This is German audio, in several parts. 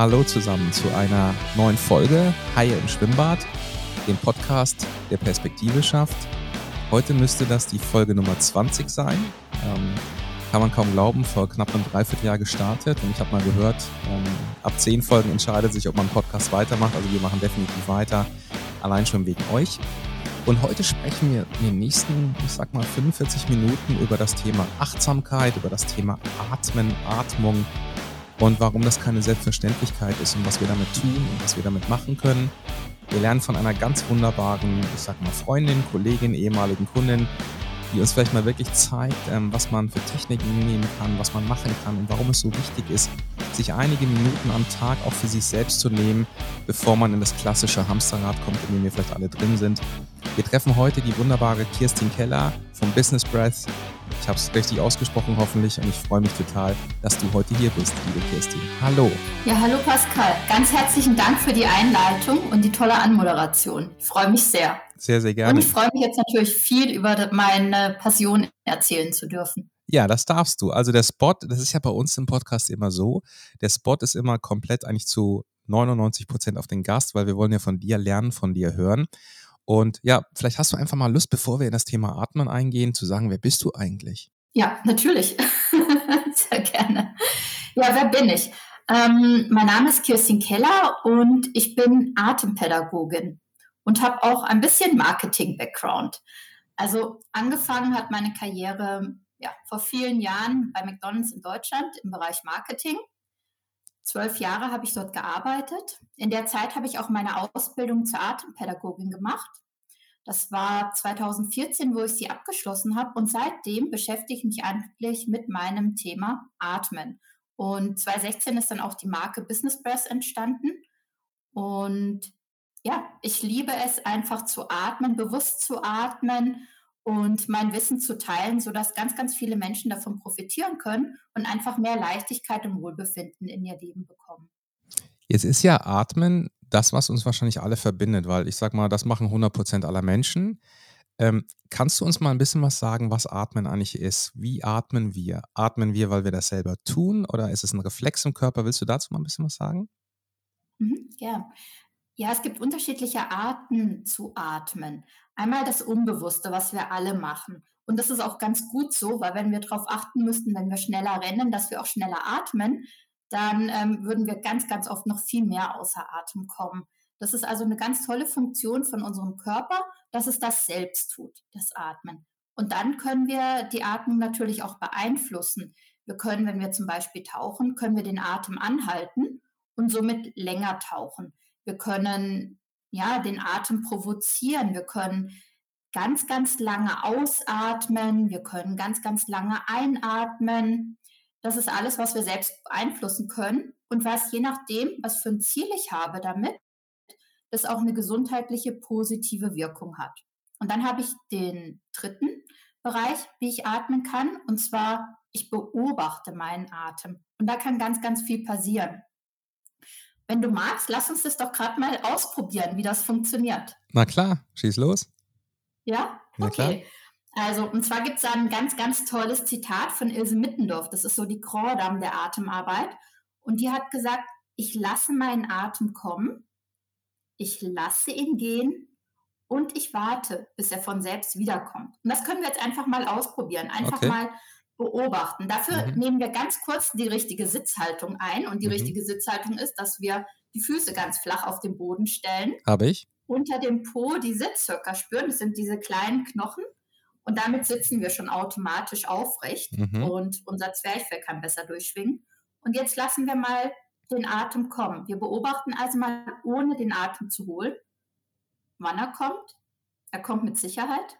Hallo zusammen zu einer neuen Folge Haie im Schwimmbad, dem Podcast, der Perspektive schafft. Heute müsste das die Folge Nummer 20 sein. Ähm, kann man kaum glauben, vor knapp einem Dreivierteljahr gestartet und ich habe mal gehört, ähm, ab zehn Folgen entscheidet sich, ob man einen Podcast weitermacht. Also wir machen definitiv weiter, allein schon wegen euch. Und heute sprechen wir in den nächsten, ich sag mal, 45 Minuten über das Thema Achtsamkeit, über das Thema Atmen, Atmung, und warum das keine Selbstverständlichkeit ist und was wir damit tun und was wir damit machen können. Wir lernen von einer ganz wunderbaren, ich sag mal, Freundin, Kollegin, ehemaligen Kundin, die uns vielleicht mal wirklich zeigt, ähm, was man für Techniken nehmen kann, was man machen kann und warum es so wichtig ist, sich einige Minuten am Tag auch für sich selbst zu nehmen, bevor man in das klassische Hamsterrad kommt, in dem wir vielleicht alle drin sind. Wir treffen heute die wunderbare Kirstin Keller vom Business Breath ich habe es richtig ausgesprochen hoffentlich und ich freue mich total, dass du heute hier bist, liebe Kirstin. Hallo. Ja, hallo Pascal. Ganz herzlichen Dank für die Einleitung und die tolle Anmoderation. Ich freue mich sehr. Sehr, sehr gerne. Und ich freue mich jetzt natürlich viel über meine Passion erzählen zu dürfen. Ja, das darfst du. Also der Spot, das ist ja bei uns im Podcast immer so, der Spot ist immer komplett eigentlich zu 99 Prozent auf den Gast, weil wir wollen ja von dir lernen, von dir hören. Und ja, vielleicht hast du einfach mal Lust, bevor wir in das Thema Atmen eingehen, zu sagen, wer bist du eigentlich? Ja, natürlich. Sehr gerne. Ja, wer bin ich? Ähm, mein Name ist Kirstin Keller und ich bin Atempädagogin und habe auch ein bisschen Marketing-Background. Also angefangen hat meine Karriere ja, vor vielen Jahren bei McDonald's in Deutschland im Bereich Marketing. Zwölf Jahre habe ich dort gearbeitet. In der Zeit habe ich auch meine Ausbildung zur Atempädagogin gemacht. Das war 2014, wo ich sie abgeschlossen habe. Und seitdem beschäftige ich mich eigentlich mit meinem Thema Atmen. Und 2016 ist dann auch die Marke Business Breath entstanden. Und ja, ich liebe es einfach zu atmen, bewusst zu atmen und mein Wissen zu teilen, sodass ganz, ganz viele Menschen davon profitieren können und einfach mehr Leichtigkeit und Wohlbefinden in ihr Leben bekommen. Jetzt ist ja Atmen das, was uns wahrscheinlich alle verbindet, weil ich sag mal, das machen 100 Prozent aller Menschen. Ähm, kannst du uns mal ein bisschen was sagen, was Atmen eigentlich ist? Wie atmen wir? Atmen wir, weil wir das selber tun oder ist es ein Reflex im Körper? Willst du dazu mal ein bisschen was sagen? Mhm, ja. Ja, es gibt unterschiedliche Arten zu atmen. Einmal das Unbewusste, was wir alle machen. Und das ist auch ganz gut so, weil wenn wir darauf achten müssten, wenn wir schneller rennen, dass wir auch schneller atmen, dann ähm, würden wir ganz, ganz oft noch viel mehr außer Atem kommen. Das ist also eine ganz tolle Funktion von unserem Körper, dass es das selbst tut, das Atmen. Und dann können wir die Atmung natürlich auch beeinflussen. Wir können, wenn wir zum Beispiel tauchen, können wir den Atem anhalten und somit länger tauchen. Wir können ja den Atem provozieren. Wir können ganz, ganz lange ausatmen. Wir können ganz, ganz lange einatmen. Das ist alles, was wir selbst beeinflussen können und was je nachdem, was für ein Ziel ich habe damit, das auch eine gesundheitliche positive Wirkung hat. Und dann habe ich den dritten Bereich, wie ich atmen kann, und zwar ich beobachte meinen Atem. Und da kann ganz, ganz viel passieren. Wenn du magst, lass uns das doch gerade mal ausprobieren, wie das funktioniert. Na klar, schieß los. Ja? Okay. Also, und zwar gibt es da ein ganz, ganz tolles Zitat von Ilse Mittendorf. Das ist so die Cordam der Atemarbeit. Und die hat gesagt, ich lasse meinen Atem kommen, ich lasse ihn gehen und ich warte, bis er von selbst wiederkommt. Und das können wir jetzt einfach mal ausprobieren. Einfach okay. mal beobachten. Dafür mhm. nehmen wir ganz kurz die richtige Sitzhaltung ein. Und die mhm. richtige Sitzhaltung ist, dass wir die Füße ganz flach auf den Boden stellen. Habe ich. Unter dem Po die Sitzhöcker spüren. Das sind diese kleinen Knochen. Und damit sitzen wir schon automatisch aufrecht. Mhm. Und unser Zwerchfell kann besser durchschwingen. Und jetzt lassen wir mal den Atem kommen. Wir beobachten also mal, ohne den Atem zu holen, wann er kommt. Er kommt mit Sicherheit.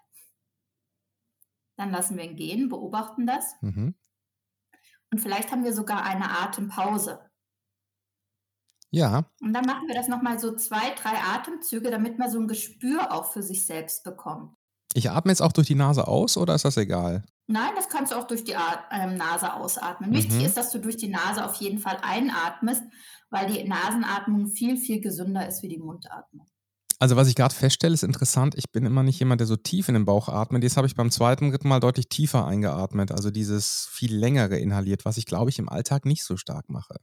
Dann lassen wir ihn gehen, beobachten das. Mhm. Und vielleicht haben wir sogar eine Atempause. Ja. Und dann machen wir das nochmal so zwei, drei Atemzüge, damit man so ein Gespür auch für sich selbst bekommt. Ich atme jetzt auch durch die Nase aus oder ist das egal? Nein, das kannst du auch durch die ähm, Nase ausatmen. Mhm. Wichtig ist, dass du durch die Nase auf jeden Fall einatmest, weil die Nasenatmung viel, viel gesünder ist wie die Mundatmung. Also was ich gerade feststelle, ist interessant, ich bin immer nicht jemand, der so tief in den Bauch atmet. Das habe ich beim zweiten Mal deutlich tiefer eingeatmet, also dieses viel längere inhaliert, was ich glaube ich im Alltag nicht so stark mache.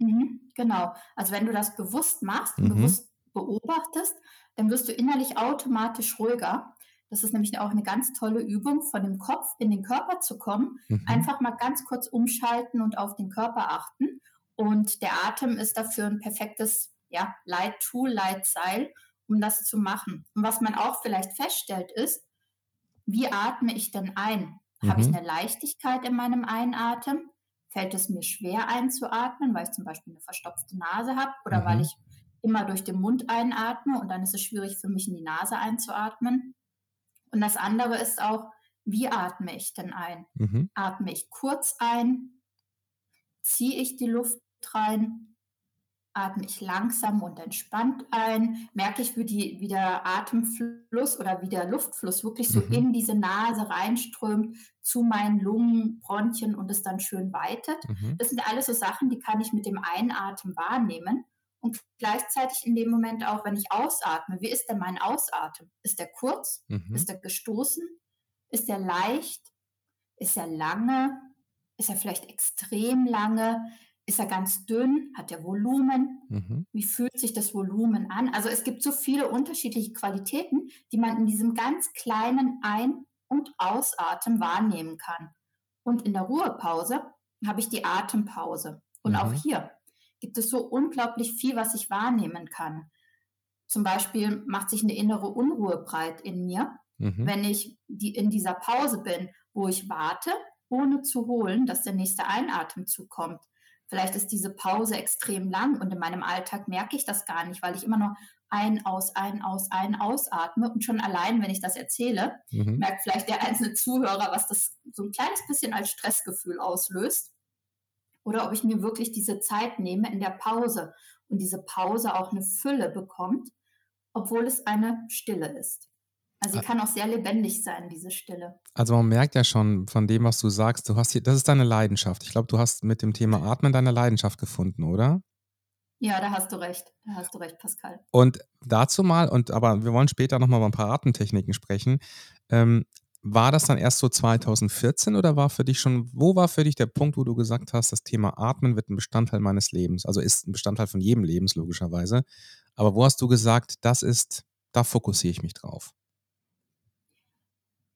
Mhm, genau. Also wenn du das bewusst machst und Mhm. bewusst beobachtest, dann wirst du innerlich automatisch ruhiger. Das ist nämlich auch eine ganz tolle Übung, von dem Kopf in den Körper zu kommen. Mhm. Einfach mal ganz kurz umschalten und auf den Körper achten. Und der Atem ist dafür ein perfektes ja, Leittool, Leitseil, um das zu machen. Und was man auch vielleicht feststellt, ist, wie atme ich denn ein? Habe ich Mhm. eine Leichtigkeit in meinem Einatmen? Fällt es mir schwer einzuatmen, weil ich zum Beispiel eine verstopfte Nase habe oder weil Mhm. ich immer durch den Mund einatme und dann ist es schwierig für mich in die Nase einzuatmen. Und das andere ist auch, wie atme ich denn ein? Mhm. Atme ich kurz ein? Ziehe ich die Luft rein? Atme ich langsam und entspannt ein? Merke ich, wie, die, wie der Atemfluss oder wie der Luftfluss wirklich so Mhm. in diese Nase reinströmt, zu meinen Lungen, Bronchien und es dann schön weitet? Mhm. Das sind alles so Sachen, die kann ich mit dem Einatmen wahrnehmen. Und gleichzeitig in dem Moment auch, wenn ich ausatme, wie ist denn mein Ausatmen? Ist der kurz? Mhm. Ist der gestoßen? Ist der leicht? Ist er lange? Ist er vielleicht extrem lange? Ist er ganz dünn? Hat er Volumen? Mhm. Wie fühlt sich das Volumen an? Also es gibt so viele unterschiedliche Qualitäten, die man in diesem ganz kleinen Ein- und Ausatmen wahrnehmen kann. Und in der Ruhepause habe ich die Atempause. Und auch Mhm. hier gibt es so unglaublich viel, was ich wahrnehmen kann. Zum Beispiel macht sich eine innere Unruhe breit in mir, Mhm. wenn ich die, in dieser Pause bin, wo ich warte, ohne zu holen, dass der nächste Einatemzug kommt. Vielleicht ist diese Pause extrem lang und in meinem Alltag merke ich das gar nicht, weil ich immer nur ein, aus, ein, aus, ein, ausatme. Und schon allein, wenn ich das erzähle, Mhm. merkt vielleicht der einzelne Zuhörer, was das so ein kleines bisschen als Stressgefühl auslöst. Oder ob ich mir wirklich diese Zeit nehme in der Pause und diese Pause auch eine Fülle bekommt, obwohl es eine Stille ist. Also sie Ah. kann auch sehr lebendig sein, diese Stille. Also man merkt ja schon von dem, was du sagst, du hast hier, das ist deine Leidenschaft. Ich glaube, du hast mit dem Thema Atmen deine Leidenschaft gefunden, oder? Ja, da hast du recht. Da hast du recht, Pascal. Und dazu mal, und aber wir wollen später nochmal über ein paar Atemtechniken sprechen. Ähm, war das dann erst so 2014 oder war für dich schon, wo war für dich der Punkt, wo du gesagt hast, das Thema Atmen wird ein Bestandteil meines Lebens? Also ist ein Bestandteil von jedem Lebens, logischerweise. Aber wo hast du gesagt, das ist, da fokussiere ich mich drauf?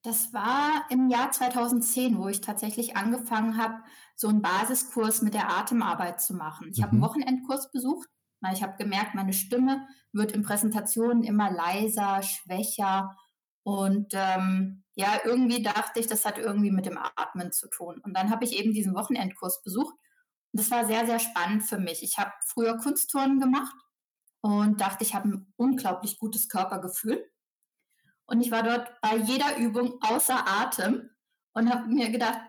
Das war im Jahr 2010, wo ich tatsächlich angefangen habe, so einen Basiskurs mit der Atemarbeit zu machen. Ich habe einen Mhm. Wochenendkurs besucht, weil ich habe gemerkt, meine Stimme wird in Präsentationen immer leiser, schwächer und, ähm, ja, irgendwie dachte ich, das hat irgendwie mit dem Atmen zu tun. Und dann habe ich eben diesen Wochenendkurs besucht und das war sehr, sehr spannend für mich. Ich habe früher Kunstturnen gemacht und dachte, ich habe ein unglaublich gutes Körpergefühl. Und ich war dort bei jeder Übung außer Atem und habe mir gedacht,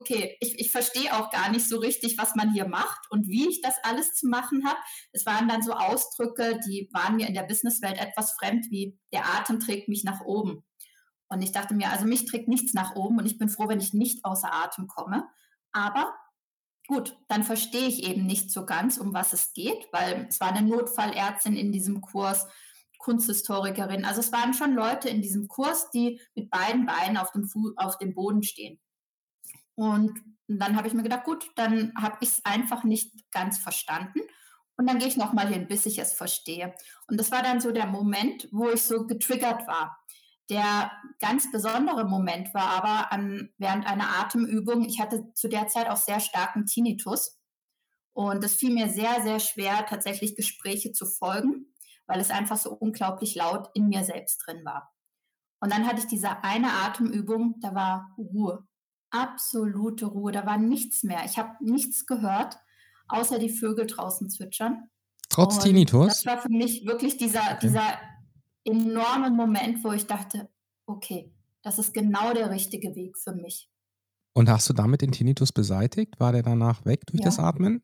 okay, ich, ich verstehe auch gar nicht so richtig, was man hier macht und wie ich das alles zu machen habe. Es waren dann so Ausdrücke, die waren mir in der Businesswelt etwas fremd, wie der Atem trägt mich nach oben. Und ich dachte mir, also mich trägt nichts nach oben und ich bin froh, wenn ich nicht außer Atem komme. Aber gut, dann verstehe ich eben nicht so ganz, um was es geht, weil es war eine Notfallärztin in diesem Kurs, Kunsthistorikerin. Also es waren schon Leute in diesem Kurs, die mit beiden Beinen auf dem, Fu auf dem Boden stehen. Und dann habe ich mir gedacht, gut, dann habe ich es einfach nicht ganz verstanden. Und dann gehe ich nochmal hin, bis ich es verstehe. Und das war dann so der Moment, wo ich so getriggert war. Der ganz besondere Moment war aber an, während einer Atemübung, ich hatte zu der Zeit auch sehr starken Tinnitus. Und es fiel mir sehr, sehr schwer, tatsächlich Gespräche zu folgen, weil es einfach so unglaublich laut in mir selbst drin war. Und dann hatte ich diese eine Atemübung, da war Ruhe, absolute Ruhe, da war nichts mehr. Ich habe nichts gehört, außer die Vögel draußen zwitschern. Trotz Und Tinnitus? das war für mich wirklich dieser, Okay. dieser enorme Moment, wo ich dachte, okay, das ist genau der richtige Weg für mich. Und hast du damit den Tinnitus beseitigt? War der danach weg durch das Ja. Atmen?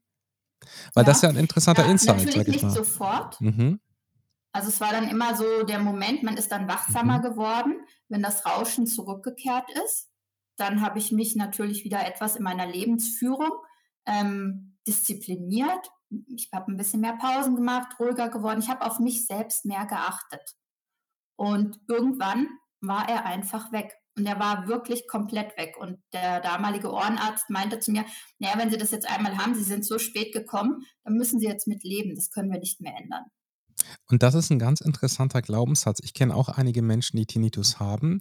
Weil das ist Ja, ja ein interessanter ja, Insight, natürlich sag ich nicht mal. sofort. Mhm. Also es war dann immer so der Moment, man ist dann wachsamer Mhm. geworden, wenn das Rauschen zurückgekehrt ist. Dann habe ich mich natürlich wieder etwas in meiner Lebensführung ähm, diszipliniert. Ich habe ein bisschen mehr Pausen gemacht, ruhiger geworden. Ich habe auf mich selbst mehr geachtet. Und irgendwann war er einfach weg. Und er war wirklich komplett weg. Und der damalige Ohrenarzt meinte zu mir, naja, wenn Sie das jetzt einmal haben, Sie sind so spät gekommen, dann müssen Sie jetzt mit leben. Das können wir nicht mehr ändern. Und das ist ein ganz interessanter Glaubenssatz. Ich kenne auch einige Menschen, die Tinnitus haben.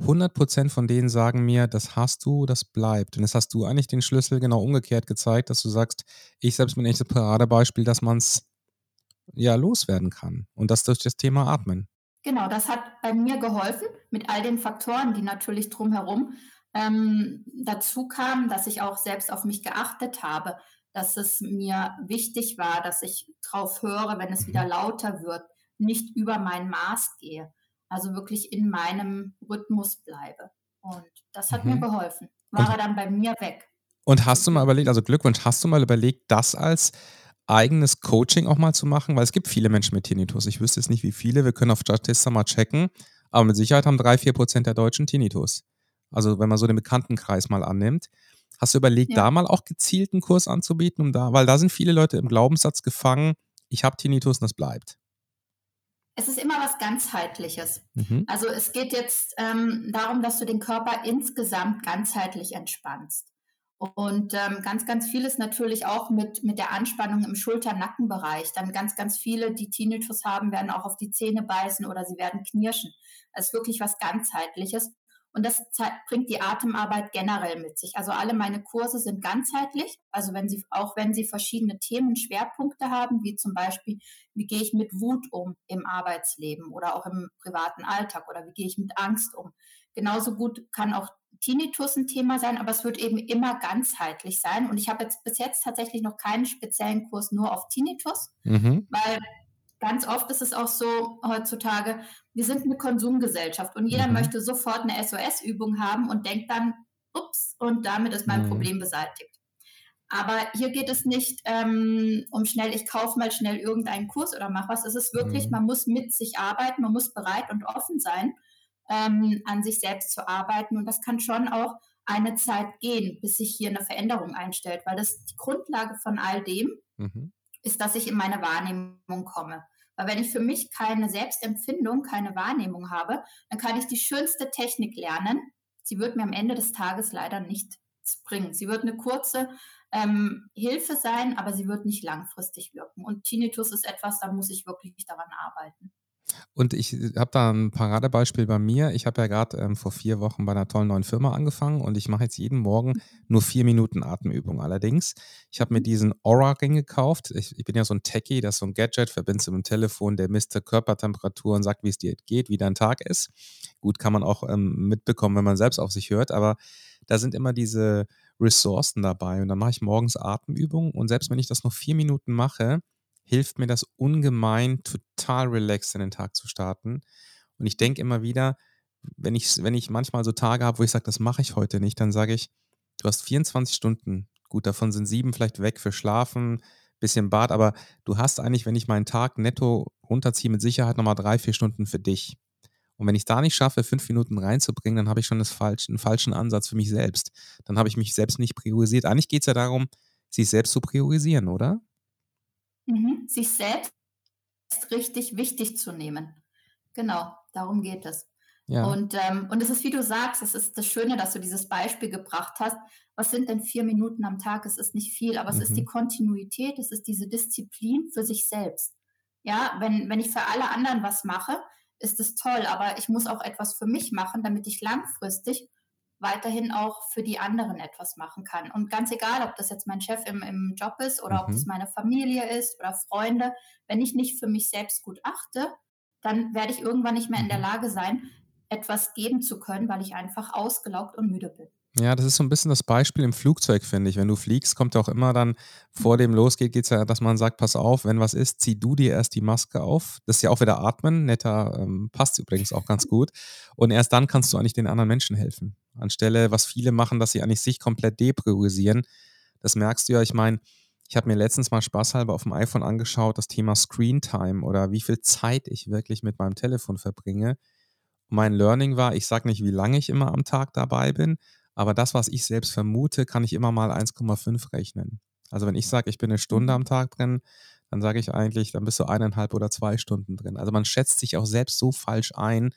100% von denen sagen mir, das hast du, das bleibt. Und jetzt hast du eigentlich den Schlüssel genau umgekehrt gezeigt, dass du sagst, ich selbst bin echt ein Paradebeispiel, dass man es ja loswerden kann. Und das durch das Thema Atmen. Genau, das hat bei mir geholfen mit all den Faktoren, die natürlich drumherum ähm, dazu kamen, dass ich auch selbst auf mich geachtet habe, dass es mir wichtig war, dass ich drauf höre, wenn es wieder mhm. lauter wird, nicht über mein Maß gehe, also wirklich in meinem Rhythmus bleibe. Und das hat mhm. mir geholfen. War und, er dann bei mir weg. Und hast du mal überlegt, also Glückwunsch, hast du mal überlegt, das als eigenes Coaching auch mal zu machen? Weil es gibt viele Menschen mit Tinnitus. Ich wüsste jetzt nicht, wie viele. Wir können auf Statista mal checken. Aber mit Sicherheit haben drei, vier Prozent der Deutschen Tinnitus. Also wenn man so den Bekanntenkreis mal annimmt. Hast du überlegt, ja. da mal auch gezielt einen Kurs anzubieten, um da, weil da sind viele Leute im Glaubenssatz gefangen, ich habe Tinnitus und das bleibt. Es ist immer was ganzheitliches. Mhm. Also es geht jetzt ähm, darum, dass du den Körper insgesamt ganzheitlich entspannst. Und ähm, ganz, ganz vieles natürlich auch mit, mit der Anspannung im Schulter-Nackenbereich. Dann ganz, ganz viele, die Tinnitus haben, werden auch auf die Zähne beißen oder sie werden knirschen. Das ist wirklich was ganzheitliches. Und das bringt die Atemarbeit generell mit sich. Also alle meine Kurse sind ganzheitlich. Also wenn Sie, auch wenn Sie verschiedene Themen, Schwerpunkte haben, wie zum Beispiel, wie gehe ich mit Wut um im Arbeitsleben oder auch im privaten Alltag oder wie gehe ich mit Angst um. Genauso gut kann auch Tinnitus ein Thema sein, aber es wird eben immer ganzheitlich sein. Und ich habe jetzt bis jetzt tatsächlich noch keinen speziellen Kurs nur auf Tinnitus, mhm. weil ganz oft ist es auch so heutzutage, wir sind eine Konsumgesellschaft und jeder mhm. möchte sofort eine SOS-Übung haben und denkt dann, ups, und damit ist mein mhm. Problem beseitigt. Aber hier geht es nicht ähm, um schnell, ich kaufe mal schnell irgendeinen Kurs oder mach was. Es ist wirklich, mhm. man muss mit sich arbeiten, man muss bereit und offen sein ähm, an sich selbst zu arbeiten. Und das kann schon auch eine Zeit gehen, bis sich hier eine Veränderung einstellt, weil das die Grundlage von all dem mhm. ist, dass ich in meine Wahrnehmung komme. Weil wenn ich für mich keine Selbstempfindung, keine Wahrnehmung habe, dann kann ich die schönste Technik lernen. Sie wird mir am Ende des Tages leider nichts bringen. Sie wird eine kurze ähm, Hilfe sein, aber sie wird nicht langfristig wirken. Und Tinnitus ist etwas, da muss ich wirklich daran arbeiten. Und ich äh, habe da ein Paradebeispiel bei mir. Ich habe ja gerade ähm, vor vier Wochen bei einer tollen neuen Firma angefangen und ich mache jetzt jeden Morgen nur vier Minuten Atemübung. Allerdings, ich habe mir diesen Aura-Ring gekauft. Ich, ich, bin ja so ein Techie, das ist so ein Gadget, verbindest du mit dem Telefon, der misst die Körpertemperatur und sagt, wie es dir geht, wie dein Tag ist. Gut, kann man auch ähm, mitbekommen, wenn man selbst auf sich hört, aber da sind immer diese Ressourcen dabei und dann mache ich morgens Atemübungen und selbst wenn ich das noch vier Minuten mache, hilft mir das ungemein, total relaxed in den Tag zu starten. Und ich denke immer wieder, wenn ich, wenn ich manchmal so Tage habe, wo ich sage, das mache ich heute nicht, dann sage ich, du hast 24 Stunden. Gut, davon sind sieben vielleicht weg für Schlafen, bisschen Bad, aber du hast eigentlich, wenn ich meinen Tag netto runterziehe, mit Sicherheit nochmal drei, vier Stunden für dich. Und wenn ich da nicht schaffe, fünf Minuten reinzubringen, dann habe ich schon das falsch, einen falschen Ansatz für mich selbst. Dann habe ich mich selbst nicht priorisiert. Eigentlich geht es ja darum, sich selbst zu priorisieren, oder? Mhm. Sich selbst richtig wichtig zu nehmen. Genau, darum geht es. Ja. Und, ähm, und es ist, wie du sagst, es ist das Schöne, dass du dieses Beispiel gebracht hast. Was sind denn vier Minuten am Tag? Es ist nicht viel, aber mhm. es ist die mhm. Kontinuität, es ist diese Disziplin für sich selbst. Ja, wenn, wenn ich für alle anderen was mache, ist es toll, aber ich muss auch etwas für mich machen, damit ich langfristig weiterhin auch für die anderen etwas machen kann. Und ganz egal, ob das jetzt mein Chef im, im Job ist oder mhm. ob das meine Familie ist oder Freunde, wenn ich nicht für mich selbst gut achte, dann werde ich irgendwann nicht mehr in der mhm. Lage sein, etwas geben zu können, weil ich einfach ausgelaugt und müde bin. Ja, das ist so ein bisschen das Beispiel im Flugzeug, finde ich. Wenn du fliegst, kommt ja auch immer dann, vor dem losgeht, geht es ja, dass man sagt, pass auf, wenn was ist, zieh du dir erst die Maske auf. Das ist ja auch wieder Atmen, netter, ähm, passt übrigens auch ganz gut. Und erst dann kannst du eigentlich den anderen Menschen helfen. Anstelle, was viele machen, dass sie eigentlich sich komplett depriorisieren. Das merkst du ja, ich meine, ich habe mir letztens mal spaßhalber auf dem iPhone angeschaut, das Thema Screen Time oder wie viel Zeit ich wirklich mit meinem Telefon verbringe. mein Learning war, ich sage nicht, wie lange ich immer am Tag dabei bin, aber das, was ich selbst vermute, kann ich immer mal 1,5 rechnen. Also wenn ich sage, ich bin eine Stunde am Tag drin, dann sage ich eigentlich, dann bist du eineinhalb oder zwei Stunden drin. Also man schätzt sich auch selbst so falsch ein,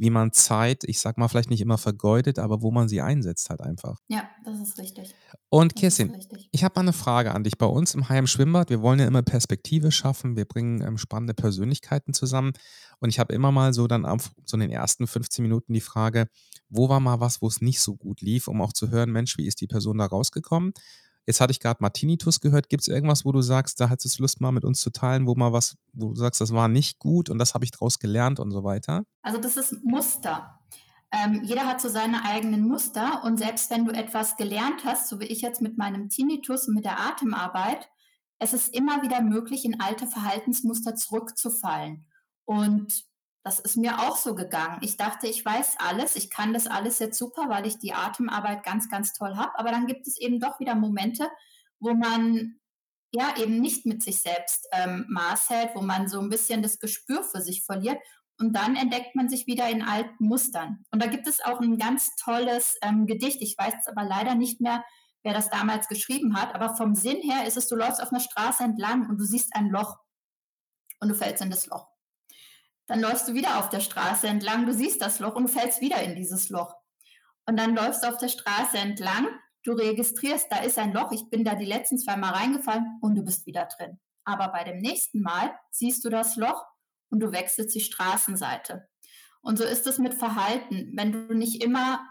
wie man Zeit, ich sag mal, vielleicht nicht immer vergeudet, aber wo man sie einsetzt halt einfach. Ja, das ist richtig. Und Kirsten, ich habe mal eine Frage an dich. Bei uns im Heim Schwimmbad, wir wollen ja immer Perspektive schaffen, wir bringen ähm, spannende Persönlichkeiten zusammen. Und ich habe immer mal so dann auf so in den ersten 15 Minuten die Frage, wo war mal was, wo es nicht so gut lief, um auch zu hören, Mensch, wie ist die Person da rausgekommen? Jetzt hatte ich gerade Martinitus gehört. Gibt es irgendwas, wo du sagst, da hättest du Lust mal mit uns zu teilen, wo mal was, wo du sagst, das war nicht gut und das habe ich daraus gelernt und so weiter? Also das ist Muster. Ähm, jeder hat so seine eigenen Muster und selbst wenn du etwas gelernt hast, so wie ich jetzt mit meinem Tinnitus und mit der Atemarbeit, es ist immer wieder möglich, in alte Verhaltensmuster zurückzufallen. Und das ist mir auch so gegangen. Ich dachte, ich weiß alles, ich kann das alles jetzt super, weil ich die Atemarbeit ganz, ganz toll habe. Aber dann gibt es eben doch wieder Momente, wo man ja eben nicht mit sich selbst ähm, Maß hält, wo man so ein bisschen das Gespür für sich verliert. Und dann entdeckt man sich wieder in alten Mustern. Und da gibt es auch ein ganz tolles ähm, Gedicht. Ich weiß aber leider nicht mehr, wer das damals geschrieben hat. Aber vom Sinn her ist es, du läufst auf einer Straße entlang und du siehst ein Loch und du fällst in das Loch. Dann läufst du wieder auf der Straße entlang, du siehst das Loch und fällst wieder in dieses Loch. Und dann läufst du auf der Straße entlang, du registrierst, da ist ein Loch, ich bin da die letzten zwei Mal reingefallen und du bist wieder drin. Aber bei dem nächsten Mal siehst du das Loch und du wechselst die Straßenseite. Und so ist es mit Verhalten. Wenn du nicht immer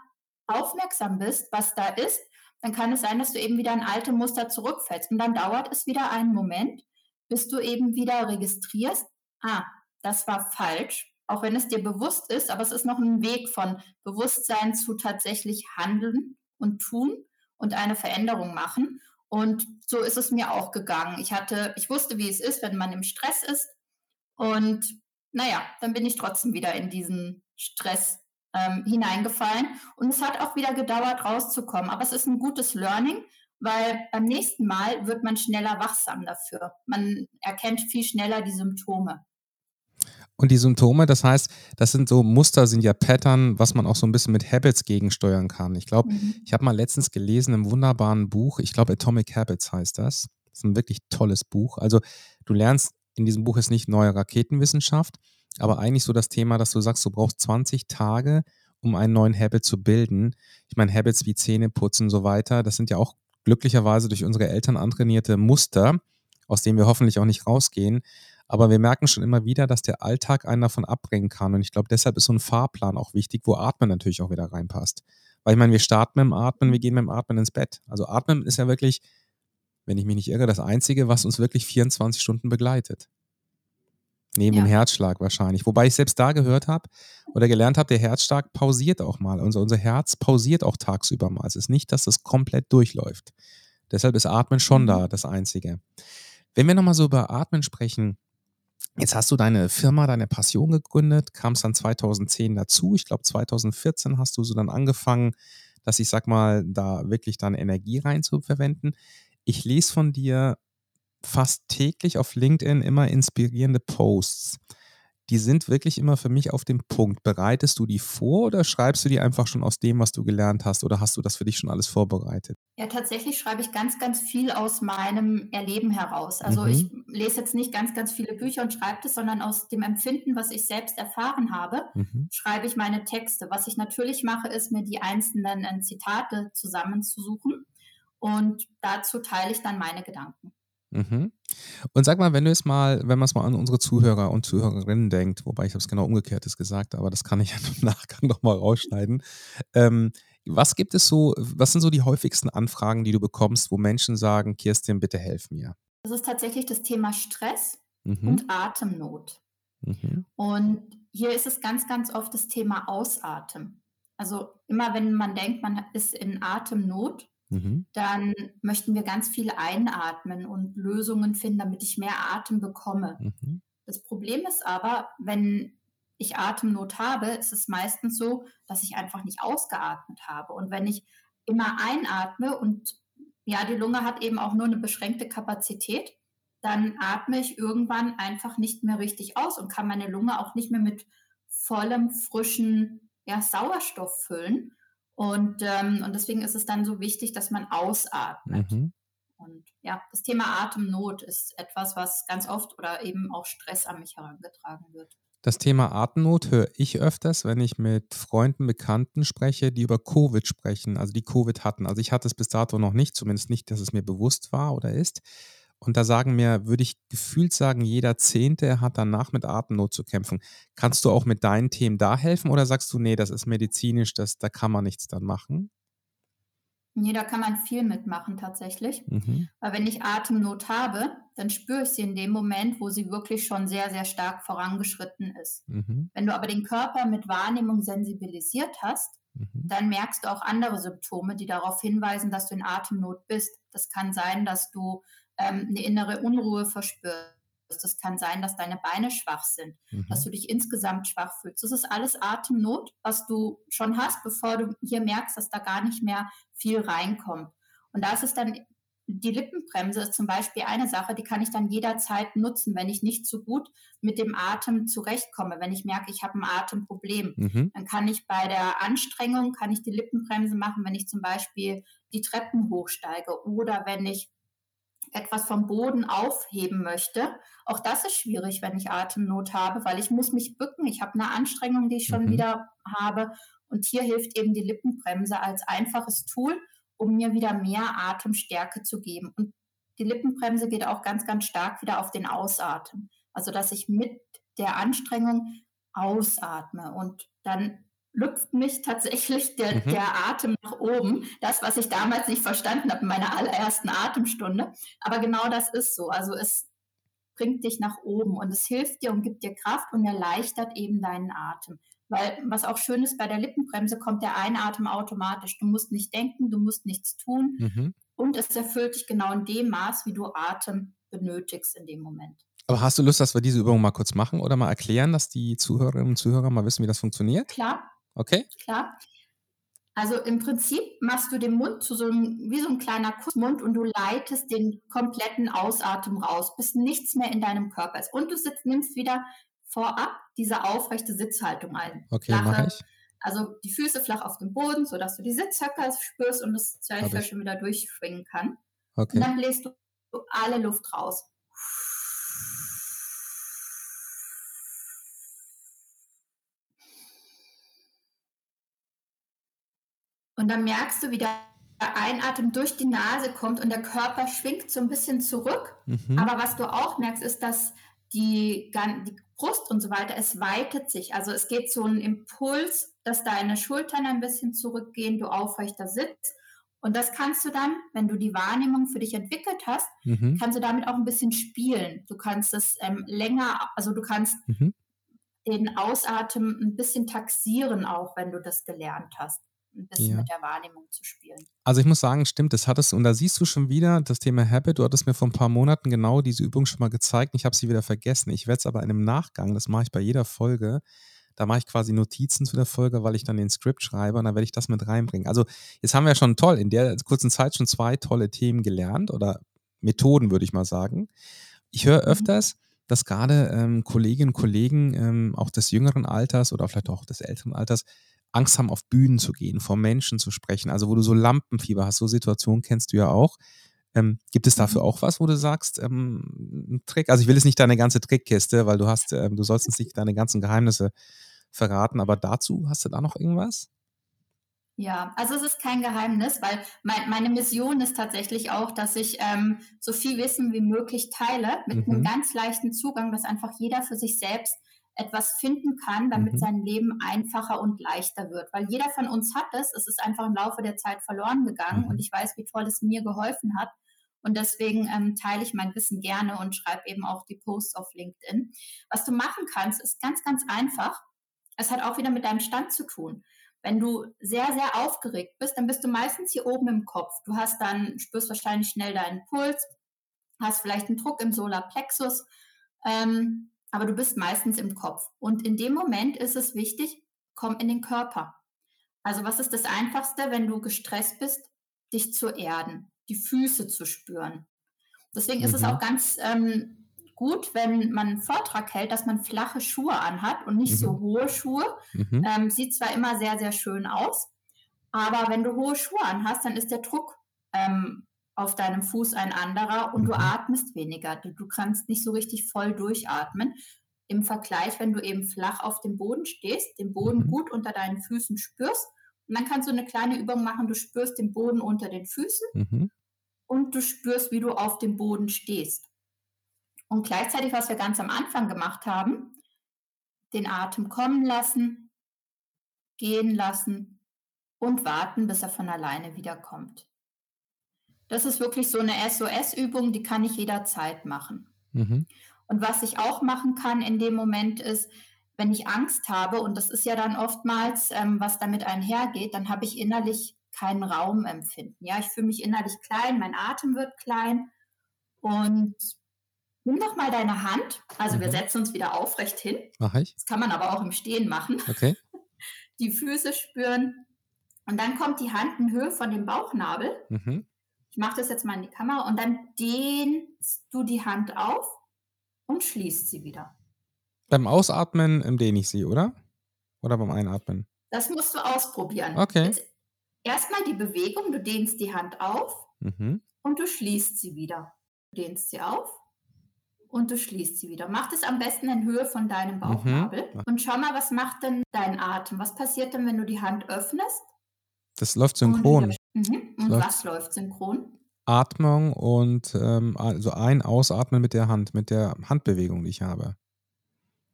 aufmerksam bist, was da ist, dann kann es sein, dass du eben wieder in alte Muster zurückfällst. Und dann dauert es wieder einen Moment, bis du eben wieder registrierst, ah, das war falsch, auch wenn es dir bewusst ist, aber es ist noch ein Weg von Bewusstsein zu tatsächlich handeln und tun und eine Veränderung machen. Und so ist es mir auch gegangen. Ich hatte, ich wusste, wie es ist, wenn man im Stress ist. Und naja, dann bin ich trotzdem wieder in diesen Stress ähm, hineingefallen. Und es hat auch wieder gedauert, rauszukommen. Aber es ist ein gutes Learning, weil beim nächsten Mal wird man schneller wachsam dafür. Man erkennt viel schneller die Symptome. Und die Symptome, das heißt, das sind so Muster, sind ja Pattern, was man auch so ein bisschen mit Habits gegensteuern kann. Ich glaube, mhm. ich habe mal letztens gelesen im wunderbaren Buch, ich glaube Atomic Habits heißt das. Das ist ein wirklich tolles Buch. Also du lernst, in diesem Buch ist nicht neue Raketenwissenschaft, aber eigentlich so das Thema, dass du sagst, du brauchst 20 Tage, um einen neuen Habit zu bilden. Ich meine, Habits wie Zähne putzen und so weiter, das sind ja auch glücklicherweise durch unsere Eltern antrainierte Muster, aus denen wir hoffentlich auch nicht rausgehen. Aber wir merken schon immer wieder, dass der Alltag einen davon abbringen kann. Und ich glaube, deshalb ist so ein Fahrplan auch wichtig, wo Atmen natürlich auch wieder reinpasst. Weil ich meine, wir starten mit dem Atmen, wir gehen mit dem Atmen ins Bett. Also Atmen ist ja wirklich, wenn ich mich nicht irre, das Einzige, was uns wirklich 24 Stunden begleitet. Neben ja. dem Herzschlag wahrscheinlich. Wobei ich selbst da gehört habe oder gelernt habe, der Herzschlag pausiert auch mal. Unser, unser Herz pausiert auch tagsüber mal. Es ist nicht, dass es komplett durchläuft. Deshalb ist Atmen schon mhm. da das Einzige. Wenn wir nochmal so über Atmen sprechen, Jetzt hast du deine Firma, deine Passion gegründet, kamst dann 2010 dazu. Ich glaube, 2014 hast du so dann angefangen, dass ich sag mal, da wirklich dann Energie rein zu verwenden. Ich lese von dir fast täglich auf LinkedIn immer inspirierende Posts die sind wirklich immer für mich auf dem Punkt. Bereitest du die vor oder schreibst du die einfach schon aus dem, was du gelernt hast oder hast du das für dich schon alles vorbereitet? Ja, tatsächlich schreibe ich ganz, ganz viel aus meinem Erleben heraus. Also mhm. ich lese jetzt nicht ganz, ganz viele Bücher und schreibe das, sondern aus dem Empfinden, was ich selbst erfahren habe, mhm. schreibe ich meine Texte. Was ich natürlich mache, ist mir die einzelnen äh, Zitate zusammenzusuchen und dazu teile ich dann meine Gedanken. Mhm. Und sag mal, wenn du es mal, wenn man es mal an unsere Zuhörer und Zuhörerinnen denkt, wobei ich habe es genau umgekehrtes gesagt, aber das kann ich ja im Nachgang nochmal rausschneiden. Ähm, was gibt es so, was sind so die häufigsten Anfragen, die du bekommst, wo Menschen sagen, Kirstin, bitte helf mir? Das ist tatsächlich das Thema Stress mhm. und Atemnot. Mhm. Und hier ist es ganz, ganz oft das Thema Ausatmen. Also immer wenn man denkt, man ist in Atemnot, Mhm. dann möchten wir ganz viel einatmen und Lösungen finden, damit ich mehr Atem bekomme. Mhm. Das Problem ist aber, wenn ich Atemnot habe, ist es meistens so, dass ich einfach nicht ausgeatmet habe. Und wenn ich immer einatme und ja, die Lunge hat eben auch nur eine beschränkte Kapazität, dann atme ich irgendwann einfach nicht mehr richtig aus und kann meine Lunge auch nicht mehr mit vollem, frischen ja, Sauerstoff füllen. Und, ähm, und deswegen ist es dann so wichtig, dass man ausatmet. Mhm. Und ja, das Thema Atemnot ist etwas, was ganz oft oder eben auch Stress an mich herangetragen wird. Das Thema Atemnot höre ich öfters, wenn ich mit Freunden, Bekannten spreche, die über Covid sprechen, also die Covid hatten. Also ich hatte es bis dato noch nicht, zumindest nicht, dass es mir bewusst war oder ist. Und da sagen mir, würde ich gefühlt sagen, jeder Zehnte hat danach mit Atemnot zu kämpfen. Kannst du auch mit deinen Themen da helfen oder sagst du, nee, das ist medizinisch, das, da kann man nichts dann machen? Nee, da kann man viel mitmachen tatsächlich. Mhm. Weil wenn ich Atemnot habe, dann spüre ich sie in dem Moment, wo sie wirklich schon sehr, sehr stark vorangeschritten ist. Mhm. Wenn du aber den Körper mit Wahrnehmung sensibilisiert hast, mhm. dann merkst du auch andere Symptome, die darauf hinweisen, dass du in Atemnot bist. Das kann sein, dass du ähm, eine innere Unruhe verspürst. Das kann sein, dass deine Beine schwach sind, mhm. dass du dich insgesamt schwach fühlst. Das ist alles Atemnot, was du schon hast, bevor du hier merkst, dass da gar nicht mehr viel reinkommt. Und da ist es dann, die Lippenbremse ist zum Beispiel eine Sache, die kann ich dann jederzeit nutzen, wenn ich nicht so gut mit dem Atem zurechtkomme. Wenn ich merke, ich habe ein Atemproblem, mhm. dann kann ich bei der Anstrengung, kann ich die Lippenbremse machen, wenn ich zum Beispiel die Treppen hochsteige oder wenn ich etwas vom Boden aufheben möchte. Auch das ist schwierig, wenn ich Atemnot habe, weil ich muss mich bücken. Ich habe eine Anstrengung, die ich schon mhm. wieder habe. Und hier hilft eben die Lippenbremse als einfaches Tool, um mir wieder mehr Atemstärke zu geben. Und die Lippenbremse geht auch ganz, ganz stark wieder auf den Ausatmen. Also, dass ich mit der Anstrengung ausatme und dann lüpft mich tatsächlich der, mhm. der Atem nach oben. Das, was ich damals nicht verstanden habe in meiner allerersten Atemstunde. Aber genau das ist so. Also es bringt dich nach oben und es hilft dir und gibt dir Kraft und erleichtert eben deinen Atem. Weil was auch schön ist, bei der Lippenbremse kommt der Einatmen automatisch. Du musst nicht denken, du musst nichts tun mhm. und es erfüllt dich genau in dem Maß, wie du Atem benötigst in dem Moment. Aber hast du Lust, dass wir diese Übung mal kurz machen oder mal erklären, dass die Zuhörerinnen und Zuhörer mal wissen, wie das funktioniert? Klar. Okay. Klar. Also im Prinzip machst du den Mund zu so einem, wie so ein kleiner Kussmund und du leitest den kompletten Ausatmen raus, bis nichts mehr in deinem Körper ist. Und du sitzt, nimmst wieder vorab diese aufrechte Sitzhaltung ein. Okay, mache ich. Also die Füße flach auf dem Boden, sodass du die Sitzhöcker spürst und das Zwerchfell schon wieder durchschwingen kann. Okay. Und dann bläst du alle Luft raus. Und dann merkst du, wie der Einatmen durch die Nase kommt und der Körper schwingt so ein bisschen zurück. Mhm. Aber was du auch merkst, ist, dass die, die Brust und so weiter, es weitet sich. Also es geht so ein Impuls, dass deine Schultern ein bisschen zurückgehen, du aufrechter sitzt. Und das kannst du dann, wenn du die Wahrnehmung für dich entwickelt hast, mhm. kannst du damit auch ein bisschen spielen. Du kannst es ähm, länger, also du kannst mhm. den Ausatmen ein bisschen taxieren, auch wenn du das gelernt hast ein bisschen ja. mit der Wahrnehmung zu spielen. Also ich muss sagen, stimmt, das hattest und da siehst du schon wieder das Thema Habit. Du hattest mir vor ein paar Monaten genau diese Übung schon mal gezeigt. Ich habe sie wieder vergessen. Ich werde es aber in einem Nachgang, das mache ich bei jeder Folge, da mache ich quasi Notizen zu der Folge, weil ich dann den Skript schreibe und dann werde ich das mit reinbringen. Also jetzt haben wir schon toll in der kurzen Zeit schon zwei tolle Themen gelernt oder Methoden, würde ich mal sagen. Ich höre mhm. öfters, dass gerade ähm, Kolleginnen und Kollegen ähm, auch des jüngeren Alters oder vielleicht auch des älteren Alters Angst haben, auf Bühnen zu gehen, vor Menschen zu sprechen, also wo du so Lampenfieber hast, so Situationen kennst du ja auch. Ähm, gibt es dafür mhm. auch was, wo du sagst, ähm, ein Trick? Also ich will jetzt nicht deine ganze Trickkiste, weil du hast, ähm, du sollst uns nicht deine ganzen Geheimnisse verraten, aber dazu hast du da noch irgendwas? Ja, also es ist kein Geheimnis, weil mein, meine Mission ist tatsächlich auch, dass ich ähm, so viel Wissen wie möglich teile mit mhm. einem ganz leichten Zugang, dass einfach jeder für sich selbst etwas finden kann, damit mhm. sein Leben einfacher und leichter wird. Weil jeder von uns hat es, es ist einfach im Laufe der Zeit verloren gegangen mhm. und ich weiß, wie toll es mir geholfen hat. Und deswegen ähm, teile ich mein Wissen gerne und schreibe eben auch die Posts auf LinkedIn. Was du machen kannst, ist ganz, ganz einfach. Es hat auch wieder mit deinem Stand zu tun. Wenn du sehr, sehr aufgeregt bist, dann bist du meistens hier oben im Kopf. Du hast dann, spürst wahrscheinlich schnell deinen Puls, hast vielleicht einen Druck im Solarplexus. Ähm, aber du bist meistens im Kopf. Und in dem Moment ist es wichtig, komm in den Körper. Also was ist das Einfachste, wenn du gestresst bist, dich zu erden, die Füße zu spüren. Deswegen mhm. ist es mhm. auch ganz ähm, gut, wenn man einen Vortrag hält, dass man flache Schuhe anhat und nicht mhm. so hohe Schuhe. Mhm. Ähm, sieht zwar immer sehr, sehr schön aus, aber wenn du hohe Schuhe anhast, dann ist der Druck ähm, auf deinem Fuß ein anderer und mhm. du atmest weniger. Du, du kannst nicht so richtig voll durchatmen. im Vergleich, wenn du eben flach auf dem Boden stehst, den Boden Mhm. gut unter deinen Füßen spürst. Und dann kannst du eine kleine Übung machen, du spürst den Boden unter den Füßen Mhm. und du spürst, wie du auf dem Boden stehst. Und gleichzeitig, was wir ganz am Anfang gemacht haben, den Atem kommen lassen, gehen lassen und warten, bis er von alleine wiederkommt. Das ist wirklich so eine SOS-Übung, die kann ich jederzeit machen. Mhm. Und was ich auch machen kann in dem Moment ist, wenn ich Angst habe, und das ist ja dann oftmals, ähm, was damit einhergeht, dann habe ich innerlich keinen Raumempfinden. Ja, ich fühle mich innerlich klein, mein Atem wird klein. Und nimm doch mal deine Hand. Also wir Mhm. setzen uns wieder aufrecht hin. Mache ich. Das kann man aber auch im Stehen machen. Okay. Die Füße spüren. Und dann kommt die Hand in Höhe von dem Bauchnabel. Mhm. Ich mache das jetzt mal in die Kamera und dann dehnst du die Hand auf und schließt sie wieder. Beim Ausatmen dehne ich sie, oder? Oder beim Einatmen? Das musst du ausprobieren. Okay. Erstmal die Bewegung, du dehnst die Hand auf Mhm. und du schließt sie wieder. Du dehnst sie auf und du schließt sie wieder. Mach das am besten in Höhe von deinem Bauchnabel Mhm. und schau mal, was macht denn dein Atem? Was passiert denn, wenn du die Hand öffnest? Das läuft synchron. Mhm. Und Läuft- was läuft synchron? Atmung und ähm, also ein Ausatmen mit der Hand, mit der Handbewegung, die ich habe.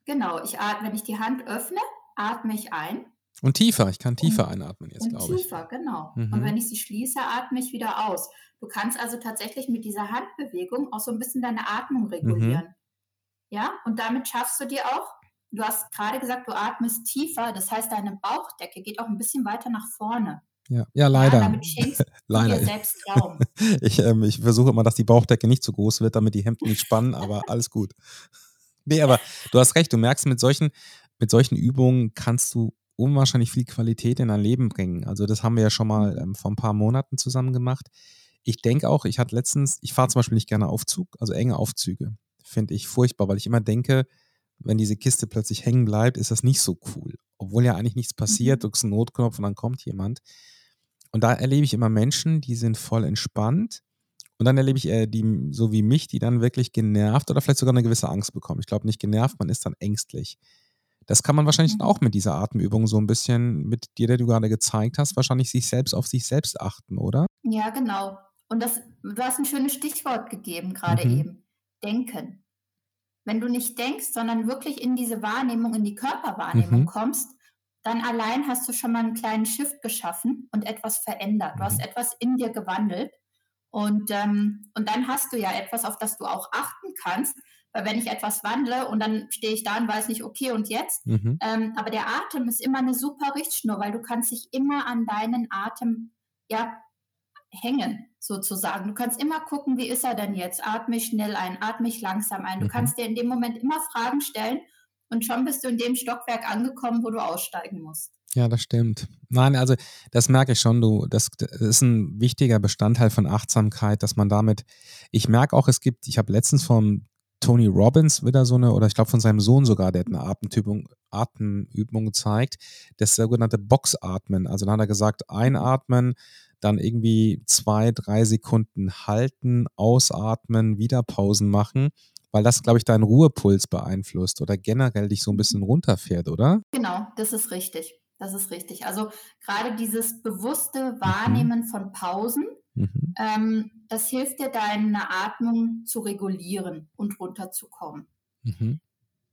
Genau, ich atme, wenn ich die Hand öffne, atme ich ein Und tiefer, ich kann tiefer Und- einatmen jetzt, glaube ich. tiefer, genau. Mhm. Und wenn ich sie schließe, atme ich wieder aus. Du kannst also tatsächlich mit dieser Handbewegung auch so ein bisschen deine Atmung Mhm. regulieren. Ja, und damit schaffst du dir auch, du hast gerade gesagt, du atmest tiefer, das heißt, deine Bauchdecke geht auch ein bisschen weiter nach vorne. Ja, ja Ja, leider. du leider. selbst Raum. Ich, ähm, ich versuche immer, dass die Bauchdecke nicht zu groß wird, damit die Hemden nicht spannen, aber alles gut. Nee, aber du hast recht, du merkst, mit solchen, mit solchen Übungen kannst du unwahrscheinlich viel Qualität in dein Leben bringen. Also das haben wir ja schon mal ähm, vor ein paar Monaten zusammen gemacht. Ich denke auch, ich hatte letztens, ich fahre zum Beispiel nicht gerne Aufzug, also enge Aufzüge. Finde ich furchtbar, weil ich immer denke, wenn diese Kiste plötzlich hängen bleibt, ist das nicht so cool. Obwohl ja eigentlich nichts passiert, Mhm. drückst einen Notknopf und dann kommt jemand. Und da erlebe ich immer Menschen, die sind voll entspannt. Und dann erlebe ich eher die, so wie mich, die dann wirklich genervt oder vielleicht sogar eine gewisse Angst bekommen. Ich glaube nicht genervt, man ist dann ängstlich. Das kann man wahrscheinlich Mhm. auch mit dieser Atemübung so ein bisschen, mit dir, der du gerade gezeigt hast, wahrscheinlich sich selbst auf sich selbst achten, oder? Ja, genau. Und das, du hast ein schönes Stichwort gegeben gerade Mhm. eben. Denken. Wenn du nicht denkst, sondern wirklich in diese Wahrnehmung, in die Körperwahrnehmung Mhm. kommst, dann allein hast du schon mal einen kleinen Shift geschaffen und etwas verändert. Du hast Mhm. etwas in dir gewandelt. Und, ähm, und dann hast du ja etwas, auf das du auch achten kannst. Weil wenn ich etwas wandle und dann stehe ich da und weiß nicht, okay, und jetzt? Mhm. Ähm, aber der Atem ist immer eine super Richtschnur, weil du kannst dich immer an deinen Atem ja, hängen, sozusagen. Du kannst immer gucken, wie ist er denn jetzt? Atme ich schnell ein, atme ich langsam ein. Du Mhm. kannst dir in dem Moment immer Fragen stellen und schon bist du in dem Stockwerk angekommen, wo du aussteigen musst. Ja, das stimmt. Nein, also das merke ich schon, du, das, das ist ein wichtiger Bestandteil von Achtsamkeit, dass man damit, ich merke auch, es gibt, ich habe letztens von Tony Robbins wieder so eine, oder ich glaube von seinem Sohn sogar, der hat eine Atemübung, Atemübung gezeigt, das sogenannte Boxatmen. Also dann hat er gesagt, einatmen, dann irgendwie zwei, drei Sekunden halten, ausatmen, wieder Pausen machen, weil das, glaube ich, deinen Ruhepuls beeinflusst oder generell dich so ein bisschen runterfährt, oder? Genau, das ist richtig. Das ist richtig. Also gerade dieses bewusste Wahrnehmen von Pausen, Mhm. ähm, das hilft dir, deine Atmung zu regulieren und runterzukommen. Mhm.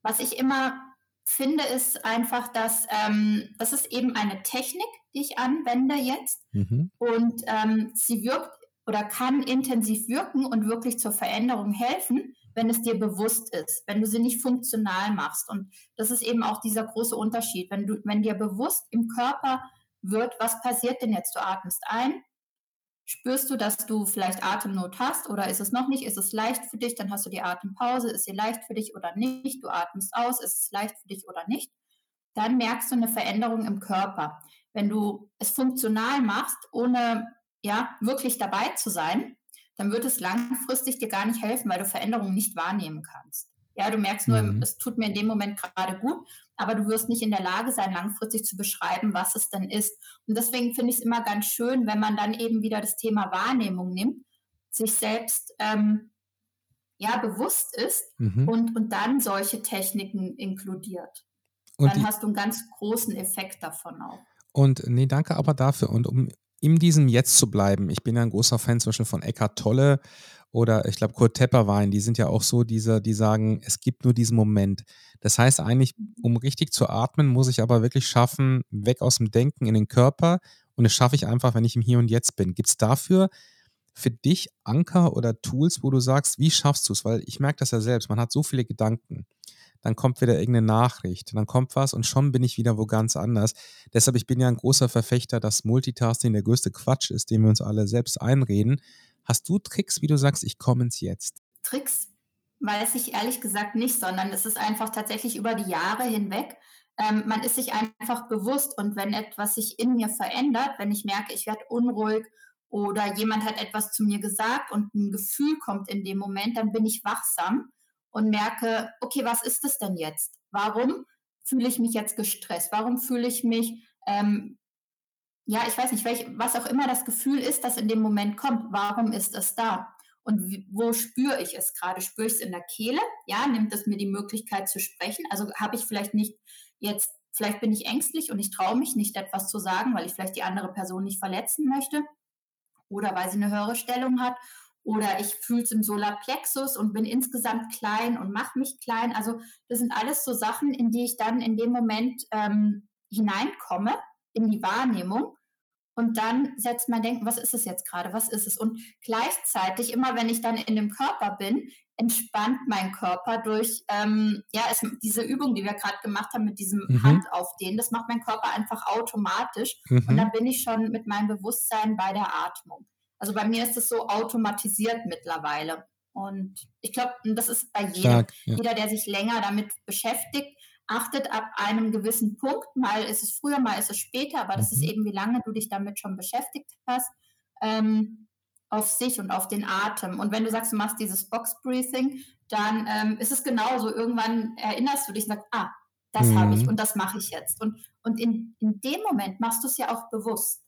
Was ich immer finde, ist einfach, dass ähm, das ist eben eine Technik, die ich anwende jetzt. Mhm. Und ähm, sie wirkt oder kann intensiv wirken und wirklich zur Veränderung helfen, wenn es dir bewusst ist, wenn du sie nicht funktional machst. Und das ist eben auch dieser große Unterschied. Wenn, du, wenn dir bewusst im Körper wird, was passiert denn jetzt? Du atmest ein, spürst du, dass du vielleicht Atemnot hast oder ist es noch nicht? Ist es leicht für dich? Dann hast du die Atempause. Ist sie leicht für dich oder nicht? Du atmest aus. Ist es leicht für dich oder nicht? Dann merkst du eine Veränderung im Körper. Wenn du es funktional machst, ohne ja wirklich dabei zu sein, dann wird es langfristig dir gar nicht helfen, weil du Veränderungen nicht wahrnehmen kannst. Ja, du merkst nur, Mhm. es tut mir in dem Moment gerade gut, aber du wirst nicht in der Lage sein, langfristig zu beschreiben, was es denn ist. Und deswegen finde ich es immer ganz schön, wenn man dann eben wieder das Thema Wahrnehmung nimmt, sich selbst ähm, ja, bewusst ist mhm. und, und dann solche Techniken inkludiert. Und dann hast du einen ganz großen Effekt davon auch. Und nee, danke aber dafür. Und um in diesem Jetzt zu bleiben, ich bin ja ein großer Fan zum Beispiel von Eckhart Tolle oder ich glaube Kurt Tepperwein, die sind ja auch so diese, die sagen, es gibt nur diesen Moment. Das heißt eigentlich, um richtig zu atmen, muss ich aber wirklich schaffen, weg aus dem Denken in den Körper und das schaffe ich einfach, wenn ich im Hier und Jetzt bin. Gibt es dafür für dich Anker oder Tools, wo du sagst, wie schaffst du es? Weil ich merke das ja selbst, man hat so viele Gedanken. Dann kommt wieder irgendeine Nachricht, dann kommt was und schon bin ich wieder wo ganz anders. Deshalb, ich bin ja ein großer Verfechter, dass Multitasking der größte Quatsch ist, den wir uns alle selbst einreden. Hast du Tricks, wie du sagst, ich komme ins Jetzt? Tricks weiß ich ehrlich gesagt nicht, sondern es ist einfach tatsächlich über die Jahre hinweg. Ähm, man ist sich einfach bewusst und wenn etwas sich in mir verändert, wenn ich merke, ich werde unruhig oder jemand hat etwas zu mir gesagt und ein Gefühl kommt in dem Moment, dann bin ich wachsam und merke, okay, was ist es denn jetzt? Warum fühle ich mich jetzt gestresst? Warum fühle ich mich ähm, ja, ich weiß nicht, welch, was auch immer das Gefühl ist, das in dem Moment kommt, warum ist es da? Und wo spüre ich es gerade? Spüre ich es in der Kehle? Ja, nimmt es mir die Möglichkeit zu sprechen? Also habe ich vielleicht nicht jetzt, vielleicht bin ich ängstlich und ich traue mich nicht etwas zu sagen, weil ich vielleicht die andere Person nicht verletzen möchte oder weil sie eine höhere Stellung hat oder ich fühle es im Solarplexus und bin insgesamt klein und mache mich klein. Also das sind alles so Sachen, in die ich dann in dem Moment ähm, hineinkomme in die Wahrnehmung. Und dann setzt mein Denken, was ist es jetzt gerade? Was ist es? Und gleichzeitig, immer wenn ich dann in dem Körper bin, entspannt mein Körper durch, ähm, ja, es, diese Übung, die wir gerade gemacht haben mit diesem mhm. Handaufdehnen, das macht mein Körper einfach automatisch. Mhm. Und dann bin ich schon mit meinem Bewusstsein bei der Atmung. Also bei mir ist es so automatisiert mittlerweile. Und ich glaube, das ist bei jedem. Stark, ja. Jeder, der sich länger damit beschäftigt, achtet ab einem gewissen Punkt, mal ist es früher, mal ist es später, aber das ist mhm. eben, wie lange du dich damit schon beschäftigt hast, ähm, auf sich und auf den Atem. Und wenn du sagst, du machst dieses Box Breathing, dann ähm, ist es genauso. Irgendwann erinnerst du dich und sagst, ah, das mhm. habe ich und das mache ich jetzt. Und, und in, in dem Moment machst du es ja auch bewusst.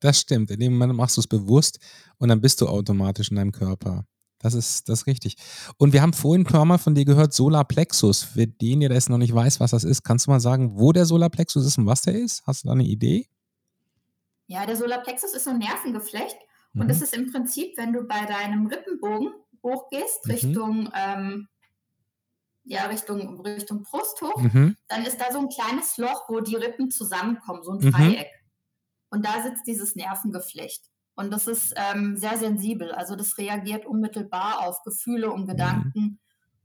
Das stimmt. In dem Moment machst du es bewusst und dann bist du automatisch in deinem Körper. Das ist, das ist richtig. Und wir haben vorhin mal von dir gehört, Solarplexus. Für den, der das noch nicht weiß, was das ist, kannst du mal sagen, wo der Solarplexus ist und was der ist? Hast du da eine Idee? Ja, der Solarplexus ist so ein Nervengeflecht. Mhm. Und das ist im Prinzip, wenn du bei deinem Rippenbogen hochgehst, mhm. Richtung, ähm, ja, Richtung, Richtung Brust hoch, mhm. dann ist da so ein kleines Loch, wo die Rippen zusammenkommen, so ein mhm. Dreieck. Und da sitzt dieses Nervengeflecht. Und das ist ähm, sehr sensibel. Also das reagiert unmittelbar auf Gefühle und Gedanken. Mhm.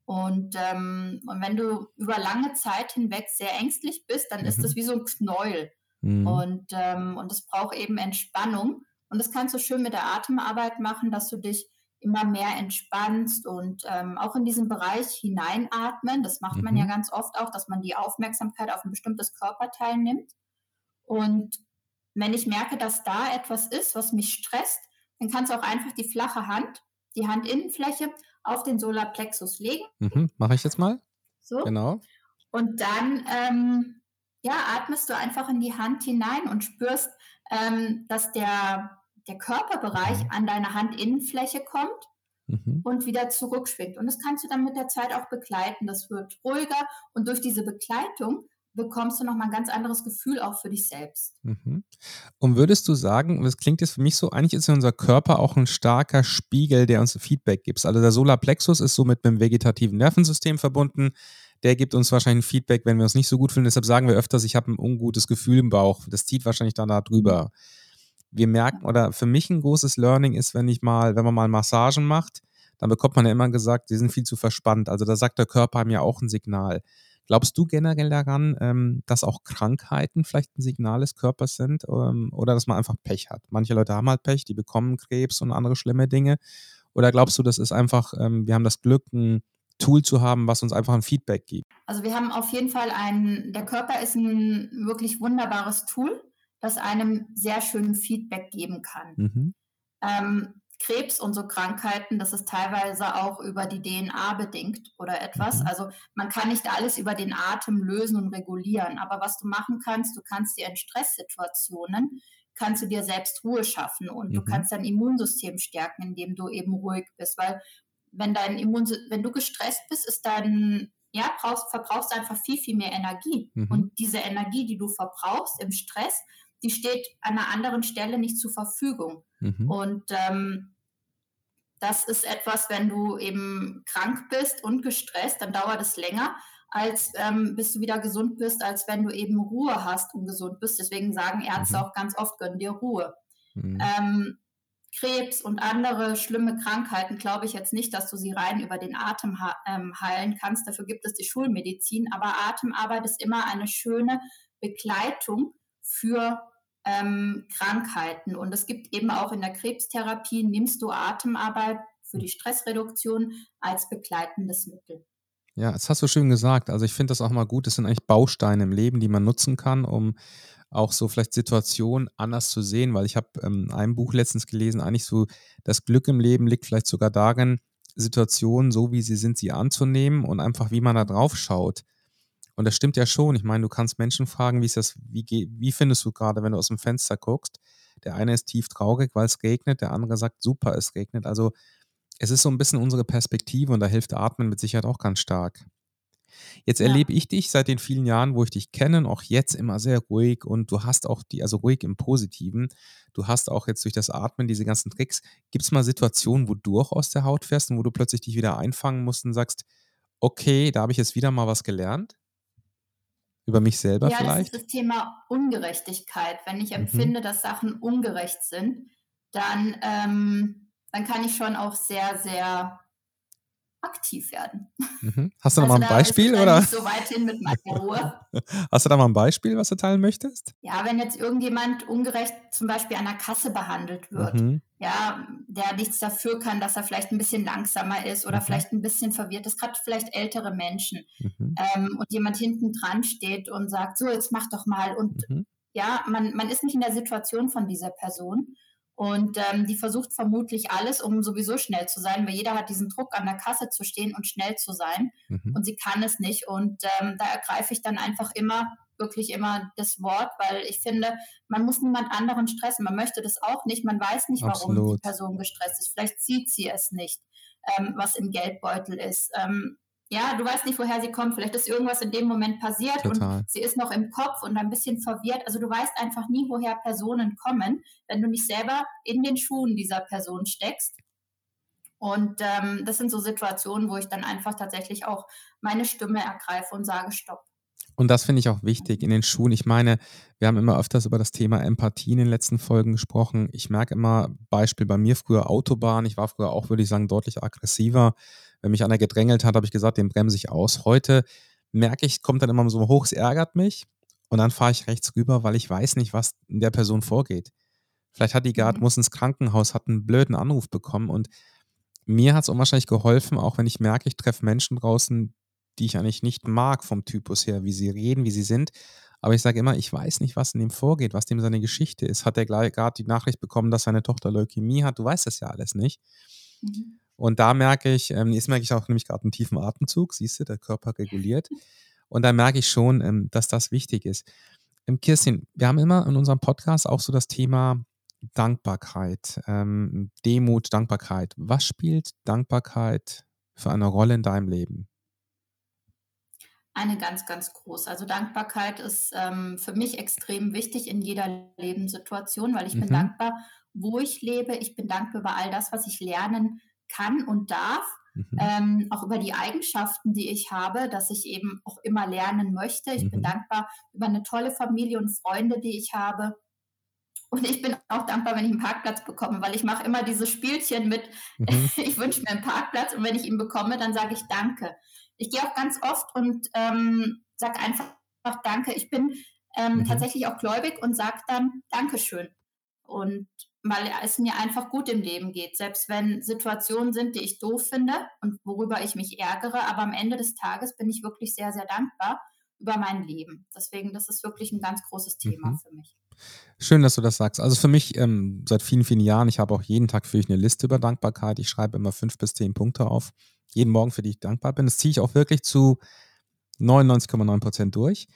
Und, ähm, und wenn du über lange Zeit hinweg sehr ängstlich bist, dann mhm. ist das wie so ein Knäuel. Mhm. Und, ähm, und das braucht eben Entspannung. Und das kannst du schön mit der Atemarbeit machen, dass du dich immer mehr entspannst und ähm, auch in diesen Bereich hineinatmen. Das macht man ja mhm. ganz oft auch, dass man die Aufmerksamkeit auf ein bestimmtes Körperteil nimmt. Und wenn ich merke, dass da etwas ist, was mich stresst, dann kannst du auch einfach die flache Hand, die Handinnenfläche auf den Solarplexus legen. Mhm, Mache ich jetzt mal. So. Genau. Und dann ähm, ja, atmest du einfach in die Hand hinein und spürst, ähm, dass der, der Körperbereich mhm. an deine Handinnenfläche kommt mhm. und wieder zurückschwingt. Und das kannst du dann mit der Zeit auch begleiten. Das wird ruhiger und durch diese Begleitung bekommst du nochmal ein ganz anderes Gefühl auch für dich selbst. Mhm. Und würdest du sagen, das klingt jetzt für mich so, eigentlich ist unser Körper auch ein starker Spiegel, der uns Feedback gibt. Also der Solarplexus ist so mit einem vegetativen Nervensystem verbunden. Der gibt uns wahrscheinlich ein Feedback, wenn wir uns nicht so gut fühlen. Deshalb sagen wir öfters, ich habe ein ungutes Gefühl im Bauch. Das zieht wahrscheinlich dann da drüber. Wir merken, oder für mich ein großes Learning ist, wenn ich mal, wenn man mal Massagen macht, dann bekommt man ja immer gesagt, die sind viel zu verspannt. Also da sagt der Körper einem ja auch ein Signal. Glaubst du generell daran, ähm, dass auch Krankheiten vielleicht ein Signal des Körpers sind ähm, oder dass man einfach Pech hat? Manche Leute haben halt Pech, die bekommen Krebs und andere schlimme Dinge. Oder glaubst du, das ist einfach, ähm, wir haben das Glück, ein Tool zu haben, was uns einfach ein Feedback gibt? Also wir haben auf jeden Fall ein, der Körper ist ein wirklich wunderbares Tool, das einem sehr schön Feedback geben kann. Mhm. Ähm, Krebs und so Krankheiten, das ist teilweise auch über die DNA bedingt oder etwas. Mhm. Also man kann nicht alles über den Atem lösen und regulieren. Aber was du machen kannst, du kannst dir in Stresssituationen, kannst du dir selbst Ruhe schaffen und mhm. du kannst dein Immunsystem stärken, indem du eben ruhig bist. Weil wenn dein Immun, wenn du gestresst bist, ist dein, ja, brauchst, verbrauchst du einfach viel, viel mehr Energie. Mhm. Und diese Energie, die du verbrauchst im Stress, die steht an einer anderen Stelle nicht zur Verfügung. Mhm. Und ähm, das ist etwas, wenn du eben krank bist und gestresst, dann dauert es länger, als ähm, bis du wieder gesund bist, als wenn du eben Ruhe hast und gesund bist. Deswegen sagen Ärzte mhm. auch ganz oft, gönn dir Ruhe. Mhm. Ähm, Krebs und andere schlimme Krankheiten glaube ich jetzt nicht, dass du sie rein über den Atem ähm, heilen kannst. Dafür gibt es die Schulmedizin. Aber Atemarbeit ist immer eine schöne Begleitung für ähm, Krankheiten. Und es gibt eben auch in der Krebstherapie, nimmst du Atemarbeit für die Stressreduktion als begleitendes Mittel. Ja, das hast du schön gesagt. Also ich finde das auch mal gut. Das sind eigentlich Bausteine im Leben, die man nutzen kann, um auch so vielleicht Situationen anders zu sehen, weil ich habe ähm, ein Buch letztens gelesen, eigentlich so, das Glück im Leben liegt vielleicht sogar darin, Situationen so wie sie sind, sie anzunehmen und einfach wie man da drauf schaut. Und das stimmt ja schon. Ich meine, du kannst Menschen fragen, wie ist das, wie, wie findest du gerade, wenn du aus dem Fenster guckst? Der eine ist tief traurig, weil es regnet, der andere sagt, super, es regnet. Also es ist so ein bisschen unsere Perspektive und da hilft Atmen mit Sicherheit auch ganz stark. Jetzt ja. erlebe ich dich seit den vielen Jahren, wo ich dich kenne, auch jetzt immer sehr ruhig und du hast auch die, also ruhig im Positiven. Du hast auch jetzt durch das Atmen diese ganzen Tricks. Gibt es mal Situationen, wo du auch aus der Haut fährst und wo du plötzlich dich wieder einfangen musst und sagst, okay, da habe ich jetzt wieder mal was gelernt? Über mich selber ja, vielleicht? Ja, das ist das Thema Ungerechtigkeit. Wenn ich mhm. empfinde, mhm. dass Sachen ungerecht sind, dann, ähm, dann kann ich schon auch sehr, sehr aktiv werden. Mhm. Hast du da also mal ein Beispiel? Da oder? Nicht so weit hin mit meiner Ruhe. Hast du da mal ein Beispiel, was du teilen möchtest? Ja, wenn jetzt irgendjemand ungerecht zum Beispiel an der Kasse behandelt wird, mhm. ja, der nichts dafür kann, dass er vielleicht ein bisschen langsamer ist oder mhm. vielleicht ein bisschen verwirrt ist, gerade vielleicht ältere Menschen mhm. ähm, und jemand hinten dran steht und sagt, so, jetzt mach doch mal und mhm. ja, man, man ist nicht in der Situation von dieser Person. Und ähm, die versucht vermutlich alles, um sowieso schnell zu sein, weil jeder hat diesen Druck, an der Kasse zu stehen und schnell zu sein. Mhm. Und sie kann es nicht. Und ähm, da ergreife ich dann einfach immer, wirklich immer das Wort, weil ich finde, man muss niemand anderen stressen. Man möchte das auch nicht. Man weiß nicht, warum Absolut. die Person gestresst ist. Vielleicht sieht sie es nicht, ähm, was im Geldbeutel ist. Ähm, ja, du weißt nicht, woher sie kommt. Vielleicht ist irgendwas in dem Moment passiert Total. und sie ist noch im Kopf und ein bisschen verwirrt. Also du weißt einfach nie, woher Personen kommen, wenn du nicht selber in den Schuhen dieser Person steckst. Und ähm, das sind so Situationen, wo ich dann einfach tatsächlich auch meine Stimme ergreife und sage, stopp. Und das finde ich auch wichtig in den Schuhen. Ich meine, wir haben immer öfters über das Thema Empathie in den letzten Folgen gesprochen. Ich merke immer, Beispiel bei mir früher Autobahn. Ich war früher auch, würde ich sagen, deutlich aggressiver wenn mich einer gedrängelt hat, habe ich gesagt, den bremse ich aus. Heute merke ich, kommt dann immer so hoch, es ärgert mich. Und dann fahre ich rechts rüber, weil ich weiß nicht, was in der Person vorgeht. Vielleicht hat die gerade, mhm. muss ins Krankenhaus, hat einen blöden Anruf bekommen. Und mir hat es unwahrscheinlich geholfen, auch wenn ich merke, ich treffe Menschen draußen, die ich eigentlich nicht mag vom Typus her, wie sie reden, wie sie sind. Aber ich sage immer, ich weiß nicht, was in dem vorgeht, was dem seine Geschichte ist. Hat er gerade die Nachricht bekommen, dass seine Tochter Leukämie hat? Du weißt das ja alles nicht. Mhm. Und da merke ich, ähm, jetzt merke ich auch nämlich gerade einen tiefen Atemzug, siehst du, der Körper reguliert. Und da merke ich schon, ähm, dass das wichtig ist. Ähm, Kirstin, wir haben immer in unserem Podcast auch so das Thema Dankbarkeit, ähm, Demut, Dankbarkeit. Was spielt Dankbarkeit für eine Rolle in deinem Leben? Eine ganz, ganz groß. Also Dankbarkeit ist ähm, für mich extrem wichtig in jeder Lebenssituation, weil ich mhm. bin dankbar, wo ich lebe. Ich bin dankbar über all das, was ich lernen kann und darf. Mhm. Ähm, auch über die Eigenschaften, die ich habe, dass ich eben auch immer lernen möchte. Ich mhm. bin dankbar über eine tolle Familie und Freunde, die ich habe. Und ich bin auch dankbar, wenn ich einen Parkplatz bekomme, weil ich mache immer dieses Spielchen mit, mhm. ich wünsche mir einen Parkplatz und wenn ich ihn bekomme, dann sage ich Danke. Ich gehe auch ganz oft und ähm, sage einfach Danke. Ich bin ähm, mhm. tatsächlich auch gläubig und sage dann Dankeschön. Und weil es mir einfach gut im Leben geht, selbst wenn Situationen sind, die ich doof finde und worüber ich mich ärgere, aber am Ende des Tages bin ich wirklich sehr, sehr dankbar über mein Leben. Deswegen, das ist wirklich ein ganz großes Thema mhm. für mich. Schön, dass du das sagst. Also für mich ähm, seit vielen, vielen Jahren, ich habe auch jeden Tag für mich eine Liste über Dankbarkeit. Ich schreibe immer fünf bis zehn Punkte auf, jeden Morgen, für die ich dankbar bin. Das ziehe ich auch wirklich zu 99,9 Prozent durch.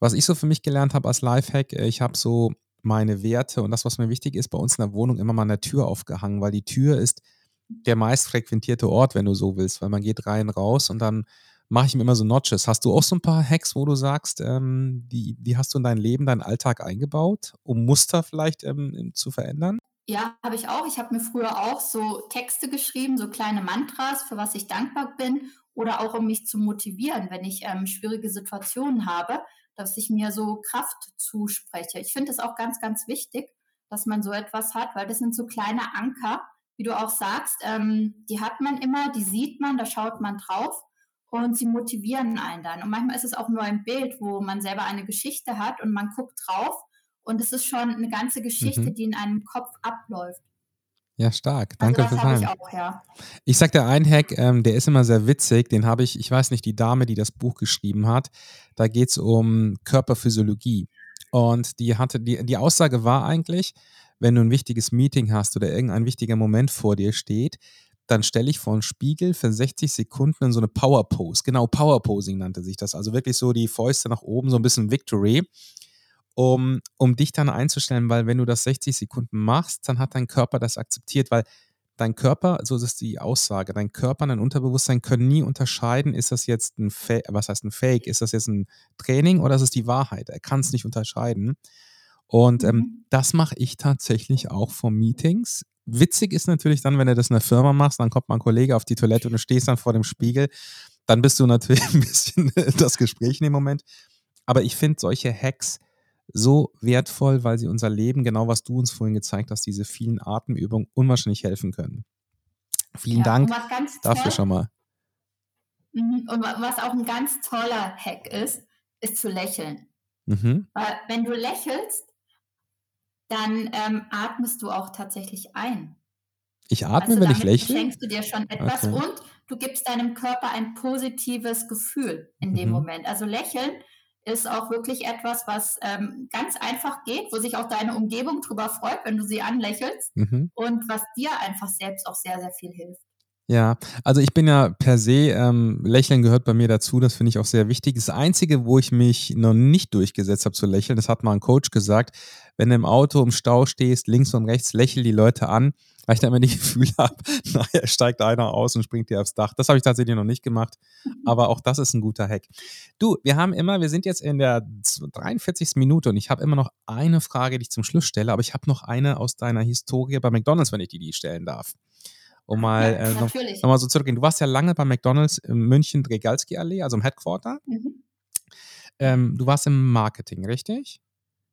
Was ich so für mich gelernt habe als Lifehack, äh, ich habe so meine Werte und das, was mir wichtig ist, bei uns in der Wohnung immer mal an der Tür aufgehangen, weil die Tür ist der meist frequentierte Ort, wenn du so willst, weil man geht rein, raus und dann mache ich mir immer so Notches. Hast du auch so ein paar Hacks, wo du sagst, ähm, die, die hast du in dein Leben, deinen Alltag eingebaut, um Muster vielleicht ähm, zu verändern? Ja, habe ich auch. Ich habe mir früher auch so Texte geschrieben, so kleine Mantras, für was ich dankbar bin oder auch um mich zu motivieren, wenn ich ähm, schwierige Situationen habe, dass ich mir so Kraft zuspreche. Ich finde es auch ganz, ganz wichtig, dass man so etwas hat, weil das sind so kleine Anker, wie du auch sagst, ähm, die hat man immer, die sieht man, da schaut man drauf und sie motivieren einen dann. Und manchmal ist es auch nur ein Bild, wo man selber eine Geschichte hat und man guckt drauf und es ist schon eine ganze Geschichte, mhm. die in einem Kopf abläuft. Ja, stark. Also Danke also fürs Teilen. Ich, auch, ja. ich sag dir einen Hack, ähm, der ist immer sehr witzig. Den habe ich, ich weiß nicht, die Dame, die das Buch geschrieben hat. Da geht es um Körperphysiologie. Und die hatte, die, die Aussage war eigentlich, wenn du ein wichtiges Meeting hast oder irgendein wichtiger Moment vor dir steht, dann stelle ich vor einen Spiegel für 60 Sekunden in so eine Power Pose. Genau, Power Posing nannte sich das. Also wirklich so die Fäuste nach oben, so ein bisschen Victory, um, um dich dann einzustellen, weil wenn du das 60 Sekunden machst, dann hat dein Körper das akzeptiert, weil dein Körper, so ist die Aussage, dein Körper und dein Unterbewusstsein können nie unterscheiden, ist das jetzt ein Fake, was heißt ein Fake, ist das jetzt ein Training oder ist es die Wahrheit? Er kann es nicht unterscheiden. Und ähm, mhm. das mache ich tatsächlich auch vor Meetings. Witzig ist natürlich dann, wenn du das in der Firma machst, dann kommt mal ein Kollege auf die Toilette und du stehst dann vor dem Spiegel. Dann bist du natürlich ein bisschen das Gespräch in dem Moment. Aber ich finde solche Hacks so wertvoll, weil sie unser Leben, genau was du uns vorhin gezeigt hast, diese vielen Atemübungen unwahrscheinlich helfen können. Vielen ja, Dank dafür toll, schon mal. Mhm, und was auch ein ganz toller Hack ist, ist zu lächeln. Mhm. Weil wenn du lächelst, dann ähm, atmest du auch tatsächlich ein. Ich atme, also wenn ich lächle? schenkst du dir schon etwas okay. und du gibst deinem Körper ein positives Gefühl in dem mhm. Moment. Also lächeln ist auch wirklich etwas, was ähm, ganz einfach geht, wo sich auch deine Umgebung drüber freut, wenn du sie anlächelst mhm. und was dir einfach selbst auch sehr, sehr viel hilft. Ja, also ich bin ja per se, ähm, Lächeln gehört bei mir dazu, das finde ich auch sehr wichtig. Das Einzige, wo ich mich noch nicht durchgesetzt habe zu lächeln, das hat mal ein Coach gesagt, wenn du im Auto im Stau stehst, links und rechts, lächel die Leute an, weil ich dann immer die Gefühle habe, nachher steigt einer aus und springt dir aufs Dach. Das habe ich tatsächlich noch nicht gemacht, aber auch das ist ein guter Hack. Du, wir haben immer, wir sind jetzt in der 43. Minute und ich habe immer noch eine Frage, die ich zum Schluss stelle, aber ich habe noch eine aus deiner Historie bei McDonalds, wenn ich die, die stellen darf um mal, ja, äh, noch, noch, mal so zurückgehen. Du warst ja lange bei McDonalds in München Dregalski Allee, also im Headquarter. Mhm. Ähm, du warst im Marketing, richtig?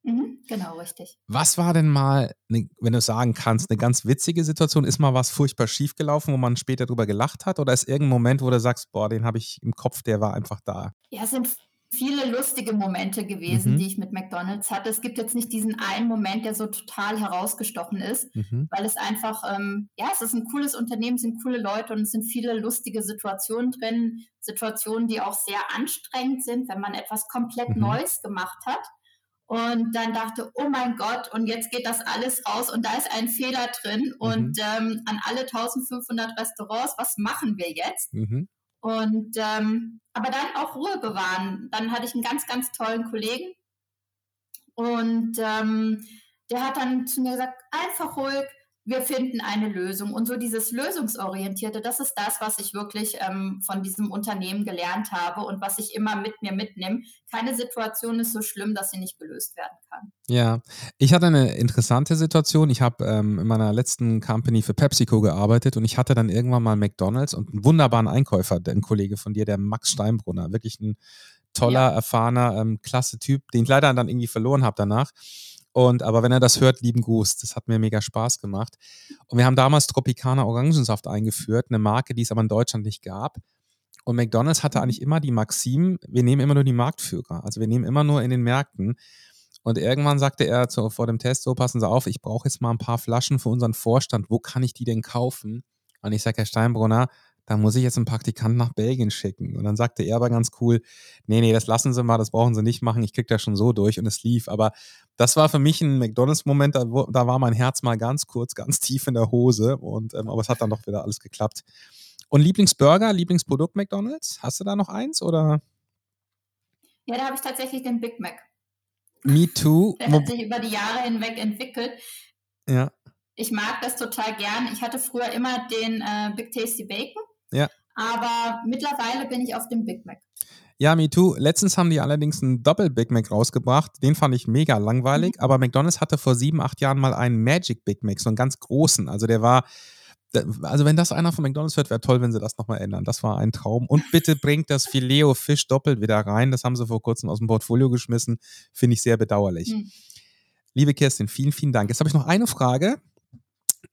Mhm, genau, richtig. Was war denn mal, ne, wenn du sagen kannst, eine ganz witzige Situation? Ist mal was furchtbar schief gelaufen, wo man später drüber gelacht hat? Oder ist irgendein Moment, wo du sagst, boah, den habe ich im Kopf, der war einfach da? Ja, es sind viele lustige Momente gewesen, mhm. die ich mit McDonald's hatte. Es gibt jetzt nicht diesen einen Moment, der so total herausgestochen ist, mhm. weil es einfach, ähm, ja, es ist ein cooles Unternehmen, es sind coole Leute und es sind viele lustige Situationen drin. Situationen, die auch sehr anstrengend sind, wenn man etwas komplett mhm. Neues gemacht hat. Und dann dachte, oh mein Gott, und jetzt geht das alles raus und da ist ein Fehler drin. Und mhm. ähm, an alle 1500 Restaurants, was machen wir jetzt? Und ähm, aber dann auch Ruhe bewahren. Dann hatte ich einen ganz, ganz tollen Kollegen und ähm, der hat dann zu mir gesagt, einfach ruhig, wir finden eine Lösung. Und so dieses Lösungsorientierte, das ist das, was ich wirklich ähm, von diesem Unternehmen gelernt habe und was ich immer mit mir mitnehme. Keine Situation ist so schlimm, dass sie nicht gelöst werden kann. Ja, ich hatte eine interessante Situation. Ich habe ähm, in meiner letzten Company für PepsiCo gearbeitet und ich hatte dann irgendwann mal McDonalds und einen wunderbaren Einkäufer, ein Kollege von dir, der Max Steinbrunner, wirklich ein toller, ja. erfahrener, ähm, klasse Typ, den ich leider dann irgendwie verloren habe danach. Und aber wenn er das hört, lieben Gruß. Das hat mir mega Spaß gemacht. Und wir haben damals Tropicana Orangensaft eingeführt, eine Marke, die es aber in Deutschland nicht gab. Und McDonald's hatte eigentlich immer die Maxim, wir nehmen immer nur die Marktführer. Also wir nehmen immer nur in den Märkten. Und irgendwann sagte er zu, vor dem Test so, passen Sie auf, ich brauche jetzt mal ein paar Flaschen für unseren Vorstand. Wo kann ich die denn kaufen? Und ich sage, Herr Steinbrunner, da muss ich jetzt einen Praktikanten nach Belgien schicken. Und dann sagte er aber ganz cool, nee, nee, das lassen Sie mal, das brauchen Sie nicht machen, ich krieg das schon so durch und es lief. Aber das war für mich ein McDonalds-Moment, da, da, war mein Herz mal ganz kurz, ganz tief in der Hose. Und, ähm, aber es hat dann doch wieder alles geklappt. Und Lieblingsburger, Lieblingsprodukt McDonalds? Hast du da noch eins oder? Ja, da habe ich tatsächlich den Big Mac. Me too. Der hat sich über die Jahre hinweg entwickelt. Ja Ich mag das total gern. Ich hatte früher immer den äh, Big Tasty Bacon. Ja. Aber mittlerweile bin ich auf dem Big Mac. Ja, me too. Letztens haben die allerdings einen Doppel-Big Mac rausgebracht. Den fand ich mega langweilig. Mhm. Aber McDonald's hatte vor sieben, acht Jahren mal einen Magic Big Mac, so einen ganz großen. Also der war, also wenn das einer von McDonald's wird, wäre toll, wenn sie das nochmal ändern. Das war ein Traum. Und bitte bringt das Filet Fisch doppelt wieder rein. Das haben sie vor kurzem aus dem Portfolio geschmissen. Finde ich sehr bedauerlich. Mhm. Liebe Kerstin, vielen, vielen Dank. Jetzt habe ich noch eine Frage.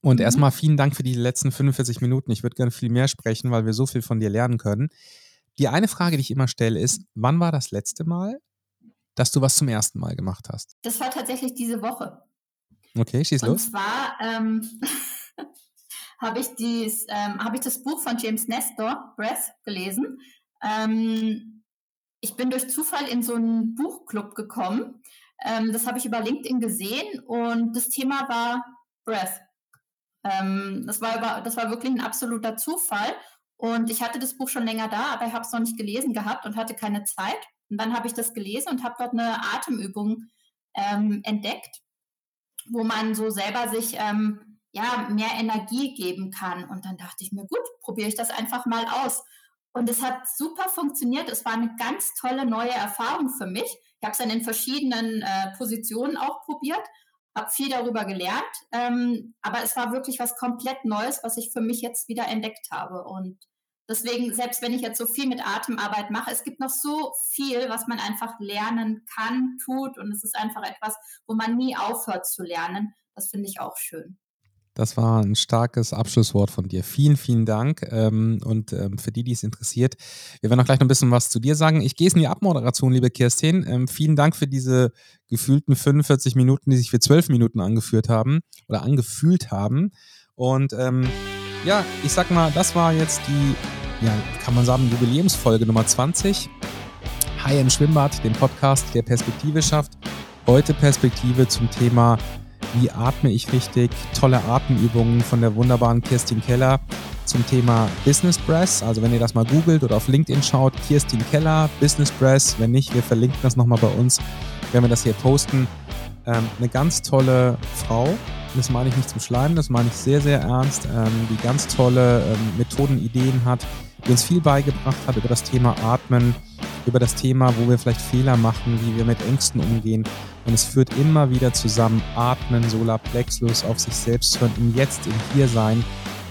Und mhm. erstmal vielen Dank für die letzten 45 Minuten. Ich würde gerne viel mehr sprechen, weil wir so viel von dir lernen können. Die eine Frage, die ich immer stelle, ist, wann war das letzte Mal, dass du was zum ersten Mal gemacht hast? Das war tatsächlich diese Woche. Okay, schieß los. Und zwar ähm, habe ich, ähm, hab ich das Buch von James Nestor, Breath, gelesen. Ähm, ich bin durch Zufall in so einen Buchclub gekommen. Ähm, das habe ich über LinkedIn gesehen und das Thema war Breath. Ähm, das, war über, das war wirklich ein absoluter Zufall. Und ich hatte das Buch schon länger da, aber ich habe es noch nicht gelesen gehabt und hatte keine Zeit. Und dann habe ich das gelesen und habe dort eine Atemübung ähm, entdeckt, wo man so selber sich ähm, ja mehr Energie geben kann. Und dann dachte ich mir, gut, probiere ich das einfach mal aus. Und es hat super funktioniert. Es war eine ganz tolle neue Erfahrung für mich. Ich habe es dann in verschiedenen äh, Positionen auch probiert, habe viel darüber gelernt, ähm, aber es war wirklich was komplett Neues, was ich für mich jetzt wieder entdeckt habe. Und Deswegen, selbst wenn ich jetzt so viel mit Atemarbeit mache, es gibt noch so viel, was man einfach lernen kann, tut. Und es ist einfach etwas, wo man nie aufhört zu lernen. Das finde ich auch schön. Das war ein starkes Abschlusswort von dir. Vielen, vielen Dank. Ähm, und ähm, für die, die es interessiert, wir werden auch gleich noch ein bisschen was zu dir sagen. Ich gehe es in die Abmoderation, liebe Kirstin. Ähm, vielen Dank für diese gefühlten 45 Minuten, die sich für 12 Minuten angeführt haben oder angefühlt haben. Und ja, ich sag mal, das war jetzt die ja, kann man sagen, Jubiläumsfolge Nummer 20. Hi im Schwimmbad, dem Podcast, der Perspektive schafft. Heute Perspektive zum Thema, wie atme ich richtig? Tolle Atemübungen von der wunderbaren Kirstin Keller zum Thema Business Breath. Also wenn ihr das mal googelt oder auf LinkedIn schaut, Kirstin Keller, Business Breath. Wenn nicht, wir verlinken das nochmal bei uns, wenn wir das hier posten. Ähm, eine ganz tolle Frau. Das meine ich nicht zum Schleimen, das meine ich sehr, sehr ernst, ähm, die ganz tolle ähm, Methoden, Ideen hat, die uns viel beigebracht hat über das Thema Atmen, über das Thema, wo wir vielleicht Fehler machen, wie wir mit Ängsten umgehen. Und es führt immer wieder zusammen Atmen, Solarplexus, auf sich selbst hören, im Jetzt, im Hier sein.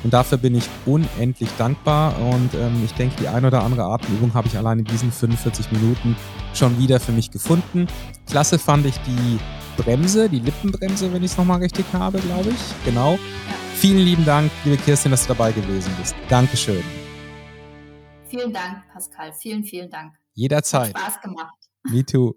Und dafür bin ich unendlich dankbar. Und ähm, ich denke, die ein oder andere Atemübung habe ich allein in diesen 45 Minuten schon wieder für mich gefunden. Klasse fand ich die Bremse, die Lippenbremse, wenn ich es nochmal richtig habe, glaube ich. Genau. Vielen lieben Dank, liebe Kirstin, dass du dabei gewesen bist. Dankeschön. Vielen Dank, Pascal. Vielen, vielen Dank. Jederzeit. Hat Spaß gemacht. Me too.